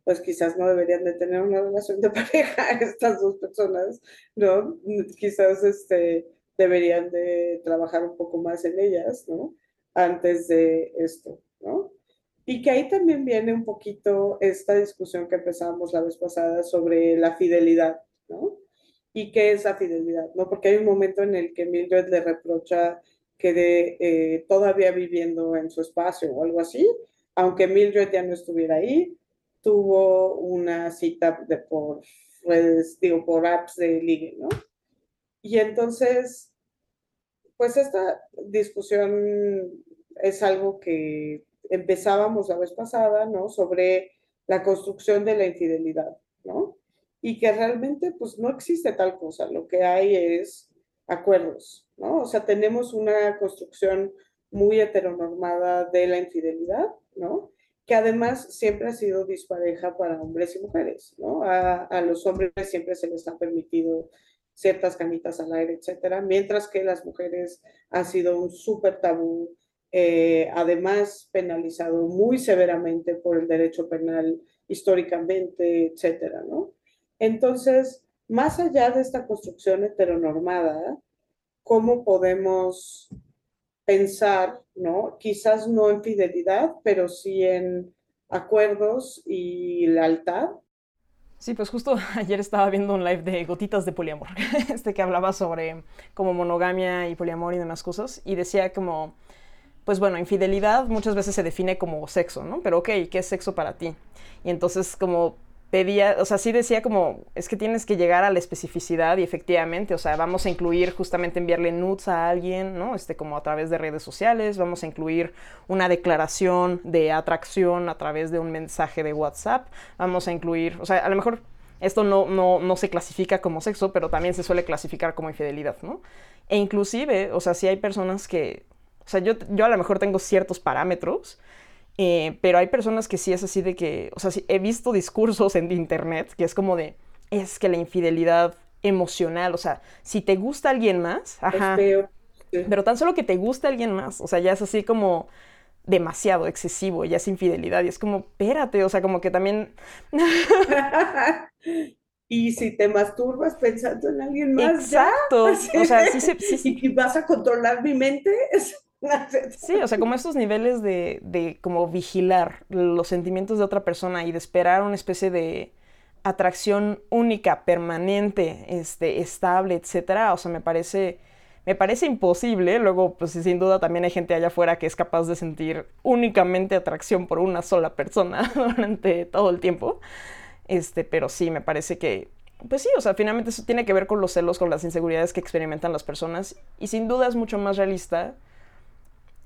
pues quizás no deberían de tener una relación de pareja estas dos personas, ¿no? Quizás este deberían de trabajar un poco más en ellas, ¿no? Antes de esto, ¿no? Y que ahí también viene un poquito esta discusión que empezamos la vez pasada sobre la fidelidad, ¿no? ¿Y qué es la fidelidad? ¿no? Porque hay un momento en el que Mildred le reprocha que de, eh, todavía viviendo en su espacio o algo así, aunque Mildred ya no estuviera ahí, tuvo una cita de por redes, digo, por apps de ligue, ¿no? Y entonces, pues esta discusión es algo que empezábamos la vez pasada, ¿no? Sobre la construcción de la infidelidad, ¿no? Y que realmente, pues no existe tal cosa, lo que hay es acuerdos, ¿no? O sea, tenemos una construcción muy heteronormada de la infidelidad, ¿no? Que además siempre ha sido dispareja para hombres y mujeres, ¿no? A, a los hombres siempre se les ha permitido ciertas canitas al aire, etcétera, mientras que las mujeres ha sido un súper tabú, eh, además penalizado muy severamente por el derecho penal históricamente, etcétera, ¿no? Entonces, más allá de esta construcción heteronormada, ¿cómo podemos pensar, ¿no? Quizás no en fidelidad, pero sí en acuerdos y lealtad Sí, pues justo ayer estaba viendo un live de Gotitas de Poliamor, este que hablaba sobre como monogamia y poliamor y demás cosas, y decía como, pues bueno, infidelidad muchas veces se define como sexo, ¿no? Pero ok, ¿qué es sexo para ti? Y entonces como pedía, o sea, sí decía como, es que tienes que llegar a la especificidad y efectivamente, o sea, vamos a incluir justamente enviarle nudes a alguien, ¿no? Este, como a través de redes sociales, vamos a incluir una declaración de atracción a través de un mensaje de WhatsApp, vamos a incluir, o sea, a lo mejor esto no, no, no se clasifica como sexo, pero también se suele clasificar como infidelidad, ¿no? E inclusive, o sea, si hay personas que, o sea, yo, yo a lo mejor tengo ciertos parámetros, eh, pero hay personas que sí es así de que, o sea, sí, he visto discursos en internet que es como de, es que la infidelidad emocional, o sea, si te gusta alguien más, ajá, pero tan solo que te gusta alguien más, o sea, ya es así como demasiado excesivo, ya es infidelidad y es como, espérate, o sea, como que también... y si te masturbas pensando en alguien más. Exacto. O sea, sí, sí, Y vas a controlar mi mente. Sí, o sea, como estos niveles de, de, como vigilar los sentimientos de otra persona y de esperar una especie de atracción única, permanente, este, estable, etcétera, o sea, me parece, me parece imposible. Luego, pues sin duda también hay gente allá afuera que es capaz de sentir únicamente atracción por una sola persona durante todo el tiempo. Este, pero sí, me parece que pues sí, o sea, finalmente eso tiene que ver con los celos, con las inseguridades que experimentan las personas y sin duda es mucho más realista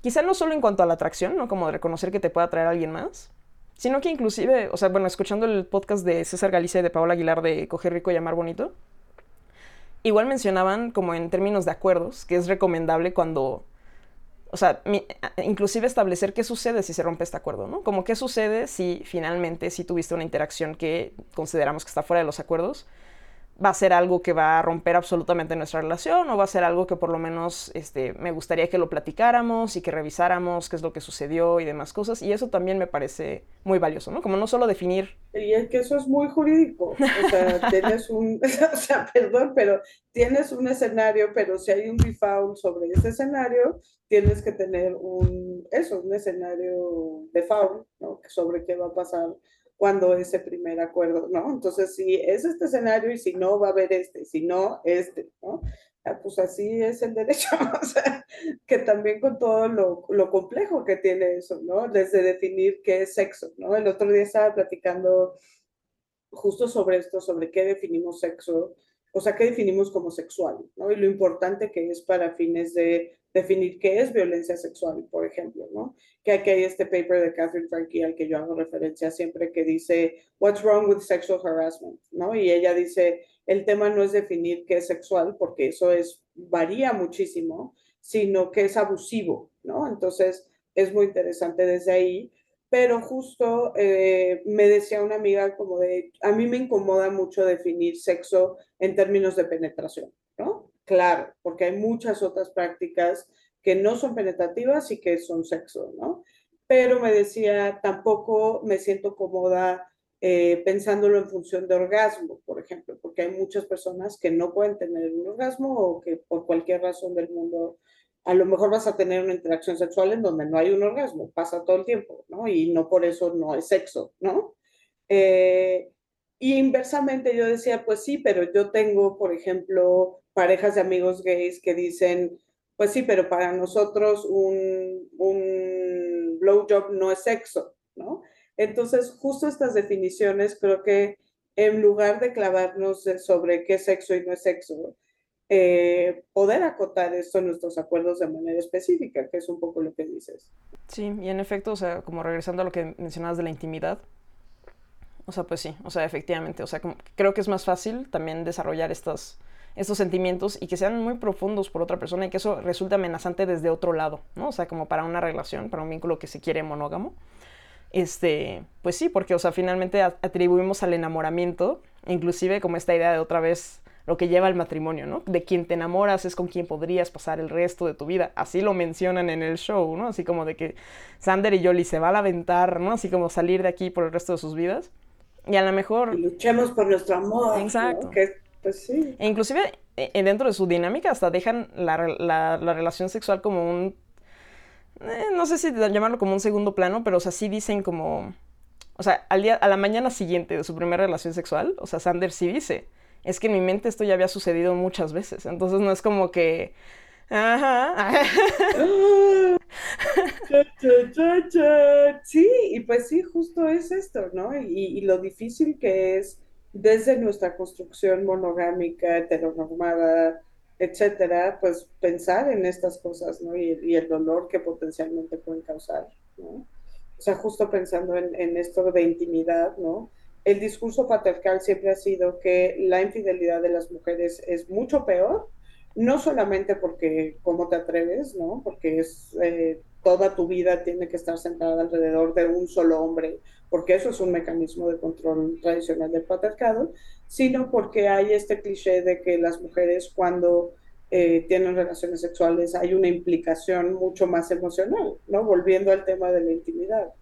Quizá no solo en cuanto a la atracción, ¿no? Como de reconocer que te pueda atraer a alguien más, sino que inclusive, o sea, bueno, escuchando el podcast de César Galicia y de Paola Aguilar de Coger Rico y Amar Bonito, igual mencionaban como en términos de acuerdos, que es recomendable cuando, o sea, inclusive establecer qué sucede si se rompe este acuerdo, ¿no? Como qué sucede si finalmente, si tuviste una interacción que consideramos que está fuera de los acuerdos, va a ser algo que va a romper absolutamente nuestra relación o va a ser algo que por lo menos este, me gustaría que lo platicáramos y que revisáramos qué es lo que sucedió y demás cosas. Y eso también me parece muy valioso, ¿no? Como no solo definir... Y es que eso es muy jurídico. O sea, tienes un... o sea, perdón, pero tienes un escenario, pero si hay un default sobre ese escenario, tienes que tener un... Eso, un escenario default, ¿no? Sobre qué va a pasar cuando ese primer acuerdo, ¿no? Entonces, si es este escenario y si no, va a haber este, si no, este, ¿no? Ah, pues así es el derecho, o sea, que también con todo lo, lo, complejo que tiene eso, ¿no? Desde definir qué es sexo, ¿no? El otro día estaba platicando justo sobre esto, sobre qué definimos sexo, o sea, qué definimos como sexual, ¿no? Y lo importante que es para fines de definir qué es violencia sexual, por ejemplo, ¿no? Que aquí hay este paper de Catherine Frankie al que yo hago referencia siempre que dice, What's wrong with sexual harassment, ¿no? Y ella dice, el tema no es definir qué es sexual, porque eso es, varía muchísimo, sino que es abusivo, ¿no? Entonces, es muy interesante desde ahí, pero justo eh, me decía una amiga como de, a mí me incomoda mucho definir sexo en términos de penetración, ¿no? Claro, porque hay muchas otras prácticas que no son penetrativas y que son sexo, ¿no? Pero me decía, tampoco me siento cómoda eh, pensándolo en función de orgasmo, por ejemplo, porque hay muchas personas que no pueden tener un orgasmo o que por cualquier razón del mundo, a lo mejor vas a tener una interacción sexual en donde no hay un orgasmo, pasa todo el tiempo, ¿no? Y no por eso no es sexo, ¿no? Eh, y inversamente yo decía, pues sí, pero yo tengo, por ejemplo, parejas de amigos gays que dicen, pues sí, pero para nosotros un, un blowjob no es sexo, ¿no? Entonces, justo estas definiciones creo que en lugar de clavarnos sobre qué es sexo y no es sexo, eh, poder acotar esto en nuestros acuerdos de manera específica, que es un poco lo que dices. Sí, y en efecto, o sea, como regresando a lo que mencionabas de la intimidad, o sea, pues sí, o sea, efectivamente, o sea, creo que es más fácil también desarrollar estas estos sentimientos y que sean muy profundos por otra persona y que eso resulte amenazante desde otro lado, ¿no? O sea, como para una relación, para un vínculo que se quiere monógamo. Este, pues sí, porque, o sea, finalmente atribuimos al enamoramiento, inclusive como esta idea de otra vez lo que lleva al matrimonio, ¿no? De quien te enamoras es con quien podrías pasar el resto de tu vida. Así lo mencionan en el show, ¿no? Así como de que Sander y Yoli se van a aventar, ¿no? Así como salir de aquí por el resto de sus vidas. Y a lo mejor... luchemos por nuestro amor. Exacto. Pues sí. E inclusive e, dentro de su dinámica hasta dejan la, relación sexual como un... Eh, no sé si llamarlo como un segundo plano, pero o sea, sí dicen como... O sea, al día, a la mañana siguiente de su primera relación sexual, o sea, Sander sí dice, es que en mi mente esto ya había sucedido muchas veces. Entonces no es como que... Ajá. sí, y pues sí, justo es esto, ¿no? Y, y, lo difícil que es desde nuestra construcción monogámica, heteronormada, etcétera, pues pensar en estas cosas, ¿no? Y, el dolor que potencialmente pueden causar, ¿no? O sea, justo pensando en, en esto de intimidad, ¿no? el discurso patriarcal siempre ha sido que la infidelidad de las mujeres es mucho peor, no solamente porque cómo te atreves, ¿no? Porque es eh, toda tu vida tiene que estar centrada alrededor de un solo hombre, porque eso es un mecanismo de control tradicional del patriarcado, sino porque hay este cliché de que las mujeres cuando eh, tienen relaciones sexuales hay una implicación mucho más emocional, ¿no? Volviendo al tema de la intimidad.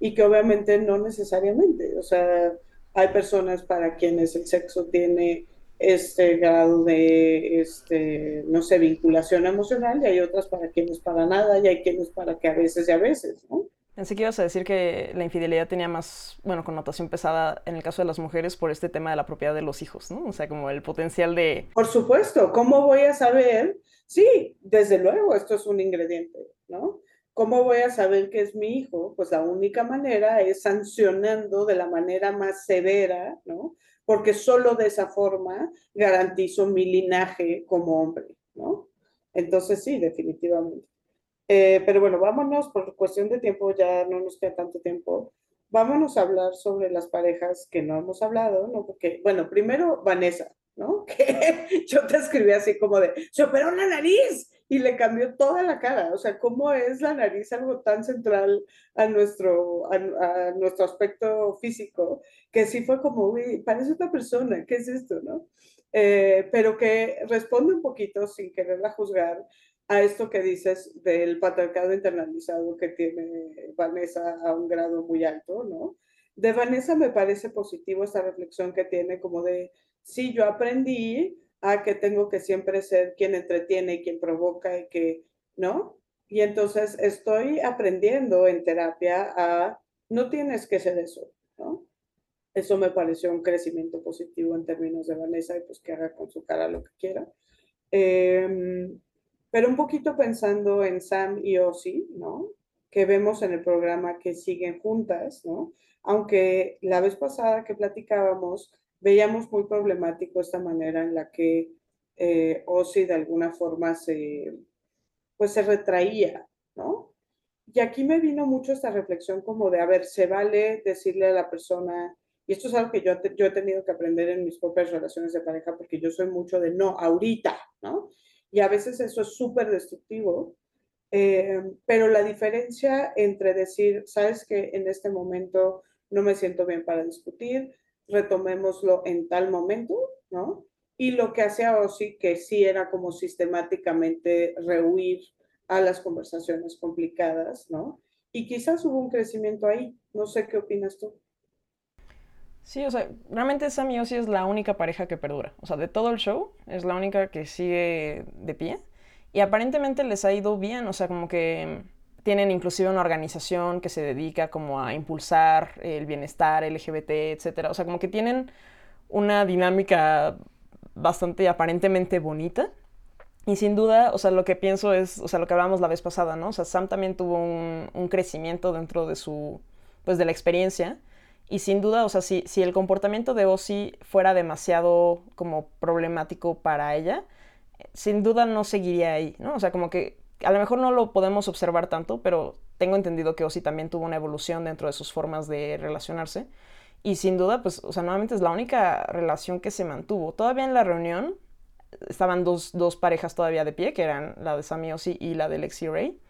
Y que obviamente no necesariamente, o sea, hay personas para quienes el sexo tiene este grado de, este, no sé, vinculación emocional y hay otras para quienes para nada y hay quienes para que a veces y a veces, ¿no? Pensé que ibas a decir que la infidelidad tenía más, bueno, connotación pesada en el caso de las mujeres por este tema de la propiedad de los hijos, ¿no? O sea, como el potencial de... Por supuesto, ¿cómo voy a saber? Sí, desde luego, esto es un ingrediente, ¿no? ¿Cómo voy a saber que es mi hijo? Pues la única manera es sancionando de la manera más severa, ¿no? Porque solo de esa forma garantizo mi linaje como hombre, ¿no? Entonces sí, definitivamente. Eh, pero bueno, vámonos, por cuestión de tiempo, ya no nos queda tanto tiempo. Vámonos a hablar sobre las parejas que no hemos hablado, ¿no? Porque, bueno, primero Vanessa, ¿no? Que yo te escribí así como de, se operó la nariz y le cambió toda la cara. O sea, ¿cómo es la nariz algo tan central a nuestro, a, nuestro aspecto físico? Que sí fue como, uy, parece otra persona, ¿qué es esto, no? Eh, pero que responde un poquito, sin quererla juzgar, a esto que dices del patriarcado internalizado que tiene Vanessa a un grado muy alto, ¿no? De Vanessa me parece positivo esta reflexión que tiene como de, sí, yo aprendí a que tengo que siempre ser quien entretiene y quien provoca y que, ¿no? Y entonces estoy aprendiendo en terapia a, no tienes que ser eso, ¿no? Eso me pareció un crecimiento positivo en términos de Vanessa y pues que haga con su cara lo que quiera. Em, pero un poquito pensando en Sam y Ozzy, ¿no? Que vemos en el programa que siguen juntas, ¿no? Aunque la vez pasada que platicábamos, veíamos muy problemático esta manera en la que eh, Ozzy de alguna forma se, pues se retraía, ¿no? Y aquí me vino mucho esta reflexión como de, a ver, se vale decirle a la persona, y esto es algo que yo, yo he tenido que aprender en mis propias relaciones de pareja, porque yo soy mucho de no, ahorita, ¿no? Y a veces eso es súper destructivo, eh, pero la diferencia entre decir, sabes que en este momento no me siento bien para discutir, retomémoslo en tal momento, ¿no? Y lo que hacía Ozzy, que sí era como sistemáticamente rehuir a las conversaciones complicadas, ¿no? Y quizás hubo un crecimiento ahí. No sé qué opinas tú. Sí, o sea, realmente Sam y Ozzy es la única pareja que perdura. O sea, de todo el show, es la única que sigue de pie. Y aparentemente les ha ido bien, o sea, como que tienen inclusive una organización que se dedica como a impulsar el bienestar LGBT, etcétera. O sea, como que tienen una dinámica bastante aparentemente bonita. Y sin duda, o sea, lo que pienso es, o sea, lo que hablábamos la vez pasada, ¿no? O sea, Sam también tuvo un, un crecimiento dentro de su, pues, de la experiencia. Y sin duda, o sea, si, si el comportamiento de Ozzy fuera demasiado como problemático para ella, sin duda no seguiría ahí, ¿no? O sea, como que a lo mejor no lo podemos observar tanto, pero tengo entendido que Ozzy también tuvo una evolución dentro de sus formas de relacionarse. Y sin duda, pues, o sea, nuevamente es la única relación que se mantuvo. Todavía en la reunión estaban dos, dos parejas todavía de pie, que eran la de Sammy Ozzy y la de Lexi Ray.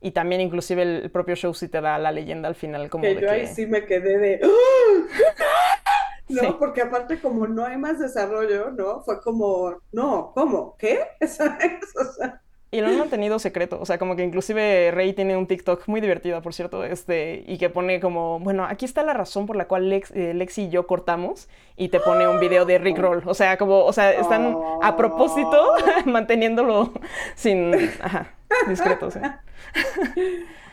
Y también inclusive el, propio show sí te da la leyenda al final como que de yo que... ahí sí me quedé de... ¡Ah! No, sí. porque aparte como no hay más desarrollo, ¿no? Fue como, no, ¿cómo? ¿Qué? O sea... Y lo han mantenido secreto, o sea, como que inclusive Rey tiene un TikTok muy divertido, por cierto, este, y que pone como, bueno, aquí está la razón por la cual Lex, eh, Lexi y yo cortamos, y te pone un video de Rick Roll, o sea, como, o sea, están a propósito manteniéndolo sin, ajá, discreto, ¿sí?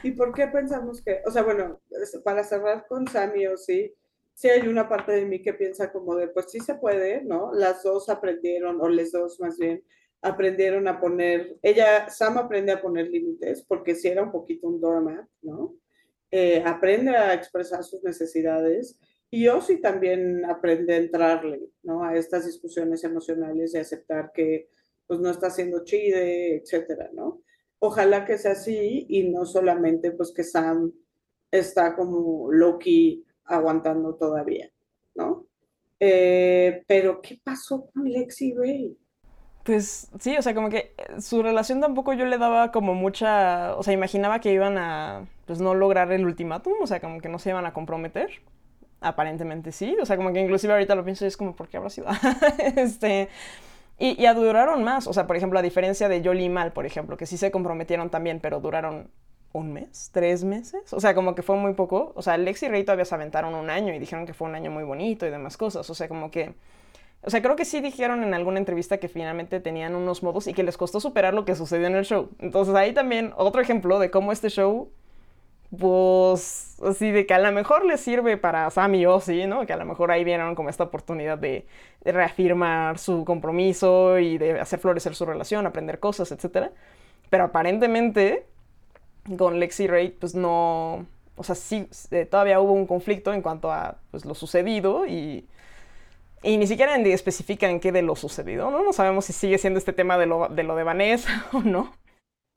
¿Y por qué pensamos que, o sea, bueno, para cerrar con Sammy o sí, sí hay una parte de mí que piensa como de, pues sí se puede, ¿no? Las dos aprendieron, o les dos más bien, aprendieron a poner, ella, Sam aprende a poner límites, porque sí era un poquito un doormat, ¿no? Eh, aprende a expresar sus necesidades y sí también aprende a entrarle, ¿no? A estas discusiones emocionales y aceptar que, pues, no está siendo chide, etcétera, ¿no? Ojalá que sea así y no solamente, pues, que Sam está como Loki aguantando todavía, ¿no? Eh, pero, ¿qué pasó con Lexi Ray? Pues sí, o sea, como que su relación tampoco yo le daba como mucha, o sea, imaginaba que iban a, pues no lograr el ultimátum, o sea, como que no se iban a comprometer. Aparentemente sí, o sea, como que inclusive ahorita lo pienso y es como, ¿por qué habrá sido? este, y, y duraron más, o sea, por ejemplo, a diferencia de Jolie y Mal, por ejemplo, que sí se comprometieron también, pero duraron un mes, tres meses, o sea, como que fue muy poco, o sea, Lex y Rey todavía se aventaron un año y dijeron que fue un año muy bonito y demás cosas, o sea, como que... O sea, creo que sí dijeron en alguna entrevista que finalmente tenían unos modos y que les costó superar lo que sucedió en el show. Entonces ahí también otro ejemplo de cómo este show pues así de que a lo mejor les sirve para Sammy o sí, ¿no? Que a lo mejor ahí vieron como esta oportunidad de, reafirmar su compromiso y de hacer florecer su relación, aprender cosas, etc. Pero aparentemente con Lexi Ray pues no, o sea, sí, eh, todavía hubo un conflicto en cuanto a pues, lo sucedido y, y ni siquiera especifican qué de lo sucedido, ¿no? No sabemos si sigue siendo este tema de lo de, lo de Vanessa o no.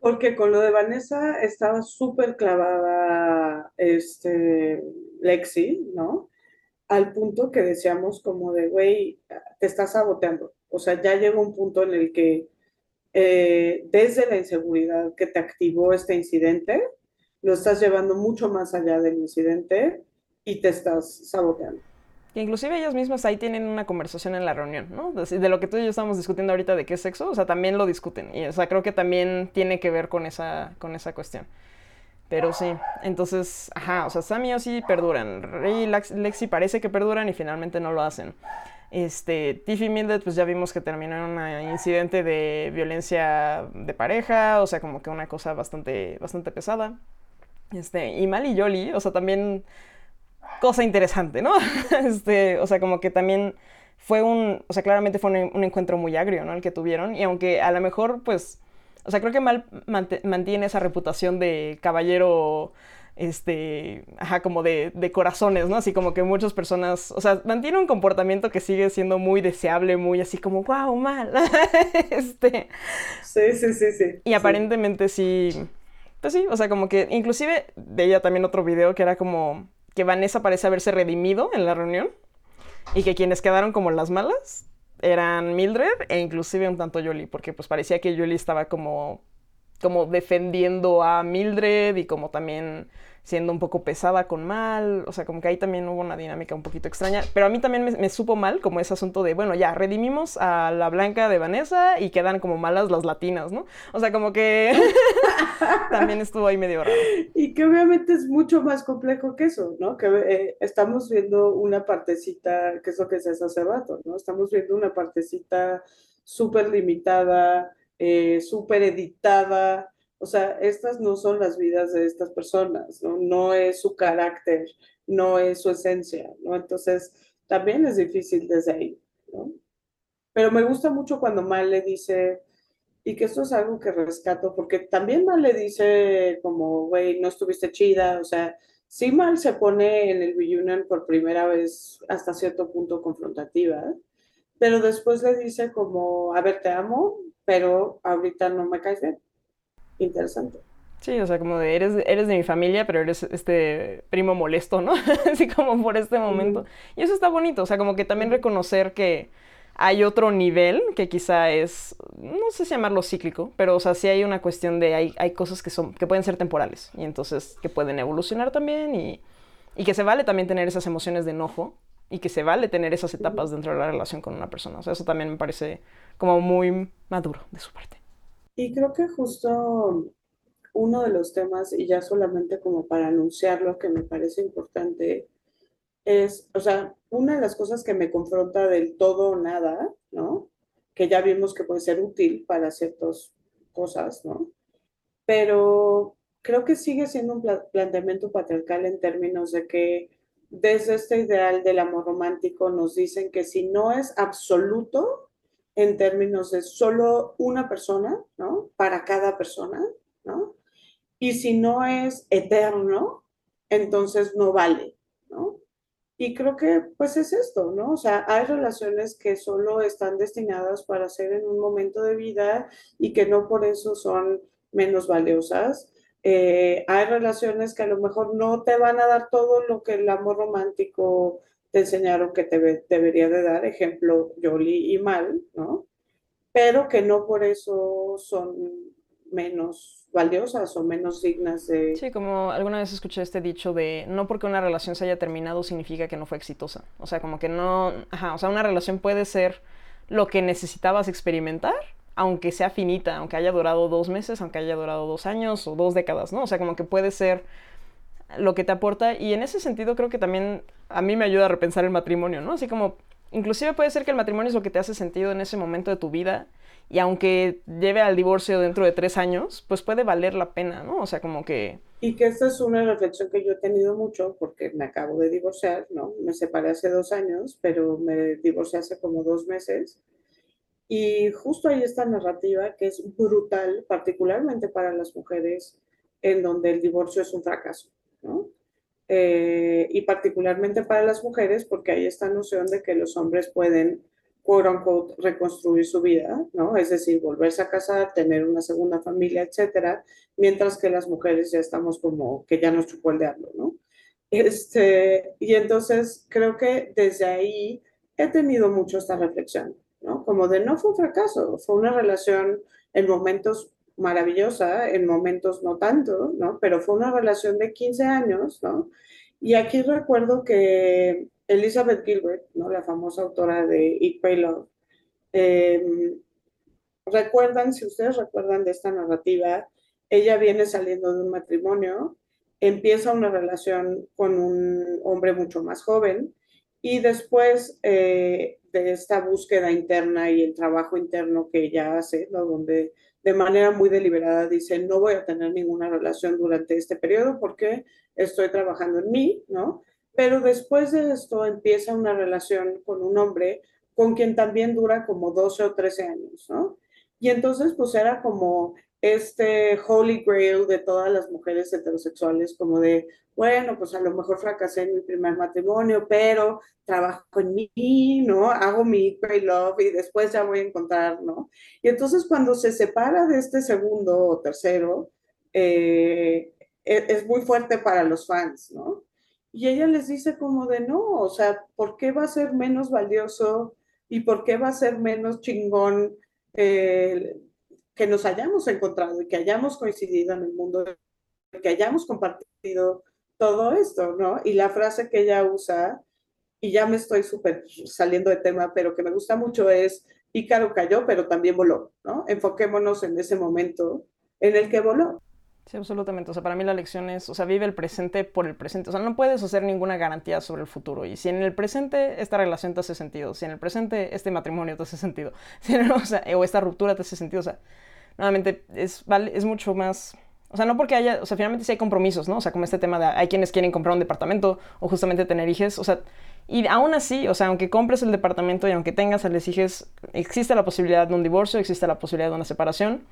Porque con lo de Vanessa estaba súper clavada este, Lexi, ¿no? Al punto que decíamos como de, güey, te estás saboteando. O sea, ya llegó un punto en el que eh, desde la inseguridad que te activó este incidente, lo estás llevando mucho más allá del incidente y te estás saboteando. Que inclusive ellas mismas ahí tienen una conversación en la reunión, ¿no? De, lo que tú y yo estamos discutiendo ahorita de qué es sexo, o sea, también lo discuten. Y, o sea, creo que también tiene que ver con esa, con esa cuestión. Pero sí, entonces, ajá, o sea, Sammy o sí perduran. Rey y Lexi parece que perduran y finalmente no lo hacen. Este, Tiffy Mildred, pues ya vimos que terminó en un incidente de violencia de pareja, o sea, como que una cosa bastante, bastante pesada. Este, y Mal y Yoli, o sea, también cosa interesante, ¿no? este, o sea, como que también fue un, o sea, claramente fue un, encuentro muy agrio, ¿no? El que tuvieron, y aunque a lo mejor, pues, o sea, creo que Mal mantiene esa reputación de caballero, este, ajá, como de, de, corazones, ¿no? Así como que muchas personas, o sea, mantiene un comportamiento que sigue siendo muy deseable, muy así como, wow, mal. este. Sí, sí, sí, sí. Y aparentemente sí, pues sí, o sea, como que inclusive veía también otro video que era como que Vanessa parece haberse redimido en la reunión y que quienes quedaron como las malas eran Mildred e inclusive un tanto Jolie, porque pues parecía que Jolie estaba como, como defendiendo a Mildred y como también siendo un poco pesada con mal, o sea, como que ahí también hubo una dinámica un poquito extraña, pero a mí también me, supo mal como ese asunto de, bueno, ya, redimimos a la blanca de Vanessa y quedan como malas las latinas, ¿no? O sea, como que también estuvo ahí medio raro. Y que obviamente es mucho más complejo que eso, ¿no? Que eh, estamos viendo una partecita, que es lo que se hace hace rato, ¿no? Estamos viendo una partecita súper limitada, eh, súper editada, o sea, estas no son las vidas de estas personas, ¿no? No es su carácter, no es su esencia, ¿no? Entonces, también es difícil desde ahí, ¿no? Pero me gusta mucho cuando Mal le dice, y que esto es algo que rescato, porque también Mal le dice como, güey, no estuviste chida, o sea, sí Mal se pone en el reunion por primera vez hasta cierto punto confrontativa, pero después le dice como, a ver, te amo, pero ahorita no me caes bien interesante. Sí, o sea, como de eres, eres de mi familia, pero eres este primo molesto, ¿no? Así como por este momento. Y eso está bonito, o sea, como que también reconocer que hay otro nivel que quizá es, no sé si llamarlo cíclico, pero o sea, sí hay una cuestión de, hay, hay cosas que, son, que pueden ser temporales y entonces que pueden evolucionar también y, y que se vale también tener esas emociones de enojo y que se vale tener esas etapas dentro de la relación con una persona. O sea, eso también me parece como muy maduro de su parte. Y creo que justo uno de los temas, y ya solamente como para anunciarlo, que me parece importante, es, o sea, una de las cosas que me confronta del todo o nada, ¿no? Que ya vimos que puede ser útil para ciertas cosas, ¿no? Pero creo que sigue siendo un planteamiento patriarcal en términos de que desde este ideal del amor romántico nos dicen que si no es absoluto en términos de solo una persona, ¿no? Para cada persona, ¿no? Y si no es eterno, entonces no vale, ¿no? Y creo que pues es esto, ¿no? O sea, hay relaciones que solo están destinadas para ser en un momento de vida y que no por eso son menos valiosas. Eh, hay relaciones que a lo mejor no te van a dar todo lo que el amor romántico te enseñaron que te debería de dar, ejemplo, Jolie y Mal, ¿no? Pero que no por eso son menos valiosas o menos dignas de... Sí, como alguna vez escuché este dicho de no porque una relación se haya terminado significa que no fue exitosa. O sea, como que no... Ajá, o sea, una relación puede ser lo que necesitabas experimentar, aunque sea finita, aunque haya durado dos meses, aunque haya durado dos años o dos décadas, ¿no? O sea, como que puede ser lo que te aporta y en ese sentido creo que también a mí me ayuda a repensar el matrimonio, ¿no? Así como, inclusive puede ser que el matrimonio es lo que te hace sentido en ese momento de tu vida y aunque lleve al divorcio dentro de tres años, pues puede valer la pena, ¿no? O sea, como que... Y que esta es una reflexión que yo he tenido mucho porque me acabo de divorciar, ¿no? Me separé hace dos años, pero me divorcié hace como dos meses. Y justo hay esta narrativa que es brutal, particularmente para las mujeres, en donde el divorcio es un fracaso, ¿no? Eh, y particularmente para las mujeres, porque hay esta noción de que los hombres pueden quote unquote, reconstruir su vida, ¿no? Es decir, volverse a casar, tener una segunda familia, etcétera, mientras que las mujeres ya estamos como que ya nos chupó el diablo, ¿no? Este, y entonces creo que desde ahí he tenido mucho esta reflexión, ¿no? Como de no fue un fracaso, fue una relación en momentos maravillosa, en momentos no tanto, ¿no? Pero fue una relación de 15 años, ¿no? Y aquí recuerdo que Elizabeth Gilbert, ¿no? la famosa autora de Eat, Pray, Love, em, recuerdan, si ustedes recuerdan de esta narrativa, ella viene saliendo de un matrimonio, empieza una relación con un hombre mucho más joven y después eh, de esta búsqueda interna y el trabajo interno que ella hace, ¿no? donde de manera muy deliberada dice, no voy a tener ninguna relación durante este periodo porque estoy trabajando en mí, ¿no? Pero después de esto empieza una relación con un hombre con quien también dura como 12 o 13 años, ¿no? Y entonces pues era como este holy grail de todas las mujeres heterosexuales, como de, bueno, pues a lo mejor fracasé en mi primer matrimonio, pero trabajo en mí, ¿no? Hago mi great love y después ya voy a encontrar, ¿no? Y entonces cuando se separa de este segundo o tercero, eh, e-, es muy fuerte para los fans, ¿no? Y ella les dice como de no, o sea, ¿por qué va a ser menos valioso y por qué va a ser menos chingón eh, que nos hayamos encontrado y que hayamos coincidido en el mundo, que hayamos compartido todo esto, ¿no? Y la frase que ella usa, y ya me estoy súper saliendo de tema, pero que me gusta mucho es, Ícaro cayó, pero también voló, ¿no? Enfoquémonos en ese momento en el que voló. Sí, absolutamente. O sea, para mí la lección es, o sea, vive el presente por el presente. O sea, no puedes hacer ninguna garantía sobre el futuro. Y si en el presente esta relación te hace sentido, si en el presente este matrimonio te hace sentido, o, sea, o esta ruptura te hace sentido, o sea, nuevamente es, vale, es mucho más... O sea, no porque haya, o sea, finalmente sí hay compromisos, ¿no? O sea, como este tema de hay quienes quieren comprar un departamento o justamente tener hijos, o sea, y aún así, o sea, aunque compres el departamento y aunque tengas a los hijos, existe la posibilidad de un divorcio, existe la posibilidad de una separación.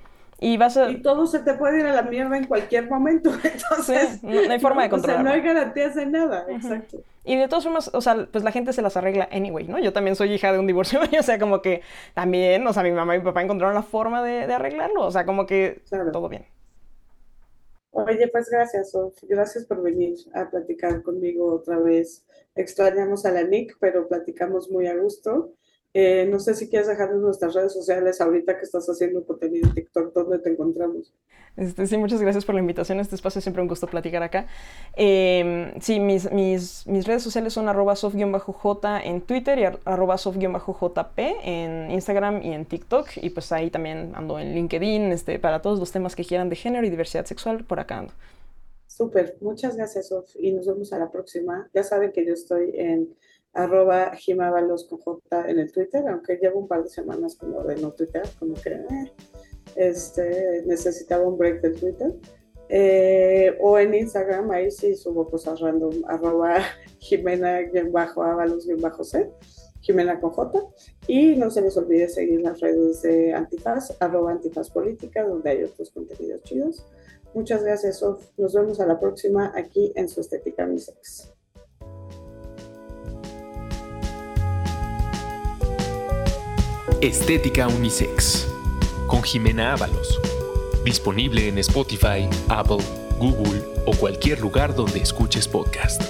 Y vas a... Y todo se te puede ir a la mierda en cualquier momento, entonces... no, hay forma de controlarlo. O sea, no hay garantías de nada, exacto. Y de todas formas, o sea, pues la gente se las arregla anyway, ¿no? Yo también soy hija de un divorcio, o sea, como que también, o sea, mi mamá y mi papá encontraron la forma de, de arreglarlo, o sea, como que todo bien. Oye, pues gracias, Sof. Gracias por venir a platicar conmigo otra vez. Extrañamos a la Nick, pero platicamos muy a gusto. Eh, no sé si quieres dejarnos nuestras redes sociales ahorita que estás haciendo contenido en TikTok, ¿dónde te encontramos? Este, sí, muchas gracias por la invitación. Este espacio es siempre un gusto platicar acá. Em, sí, mis, mis, mis, redes sociales son arroba soft-j en Twitter y arroba soft-jp en Instagram y en TikTok. Y pues ahí también ando en LinkedIn este, para todos los temas que quieran de género y diversidad sexual, por acá ando. Súper, muchas gracias, Sof. Y nos vemos a la próxima. Ya saben que yo estoy en arroba Jimábalos con J en el Twitter, aunque llevo un par de semanas como de no Twitter, como que eh, este, necesitaba un break de Twitter. Eh, o en Instagram, ahí sí subo cosas random, arroba Jimena-Ábalos-C, Jimena con J. Y no se les olvide seguir las redes de Antifaz, arroba Antifaz Política, donde hay otros contenidos chidos. Muchas gracias. Nos vemos a la próxima aquí en Su Estética Unisex. Estética Unisex con Jimena Ábalos. Disponible en Spotify, Apple, Google o cualquier lugar donde escuches podcast.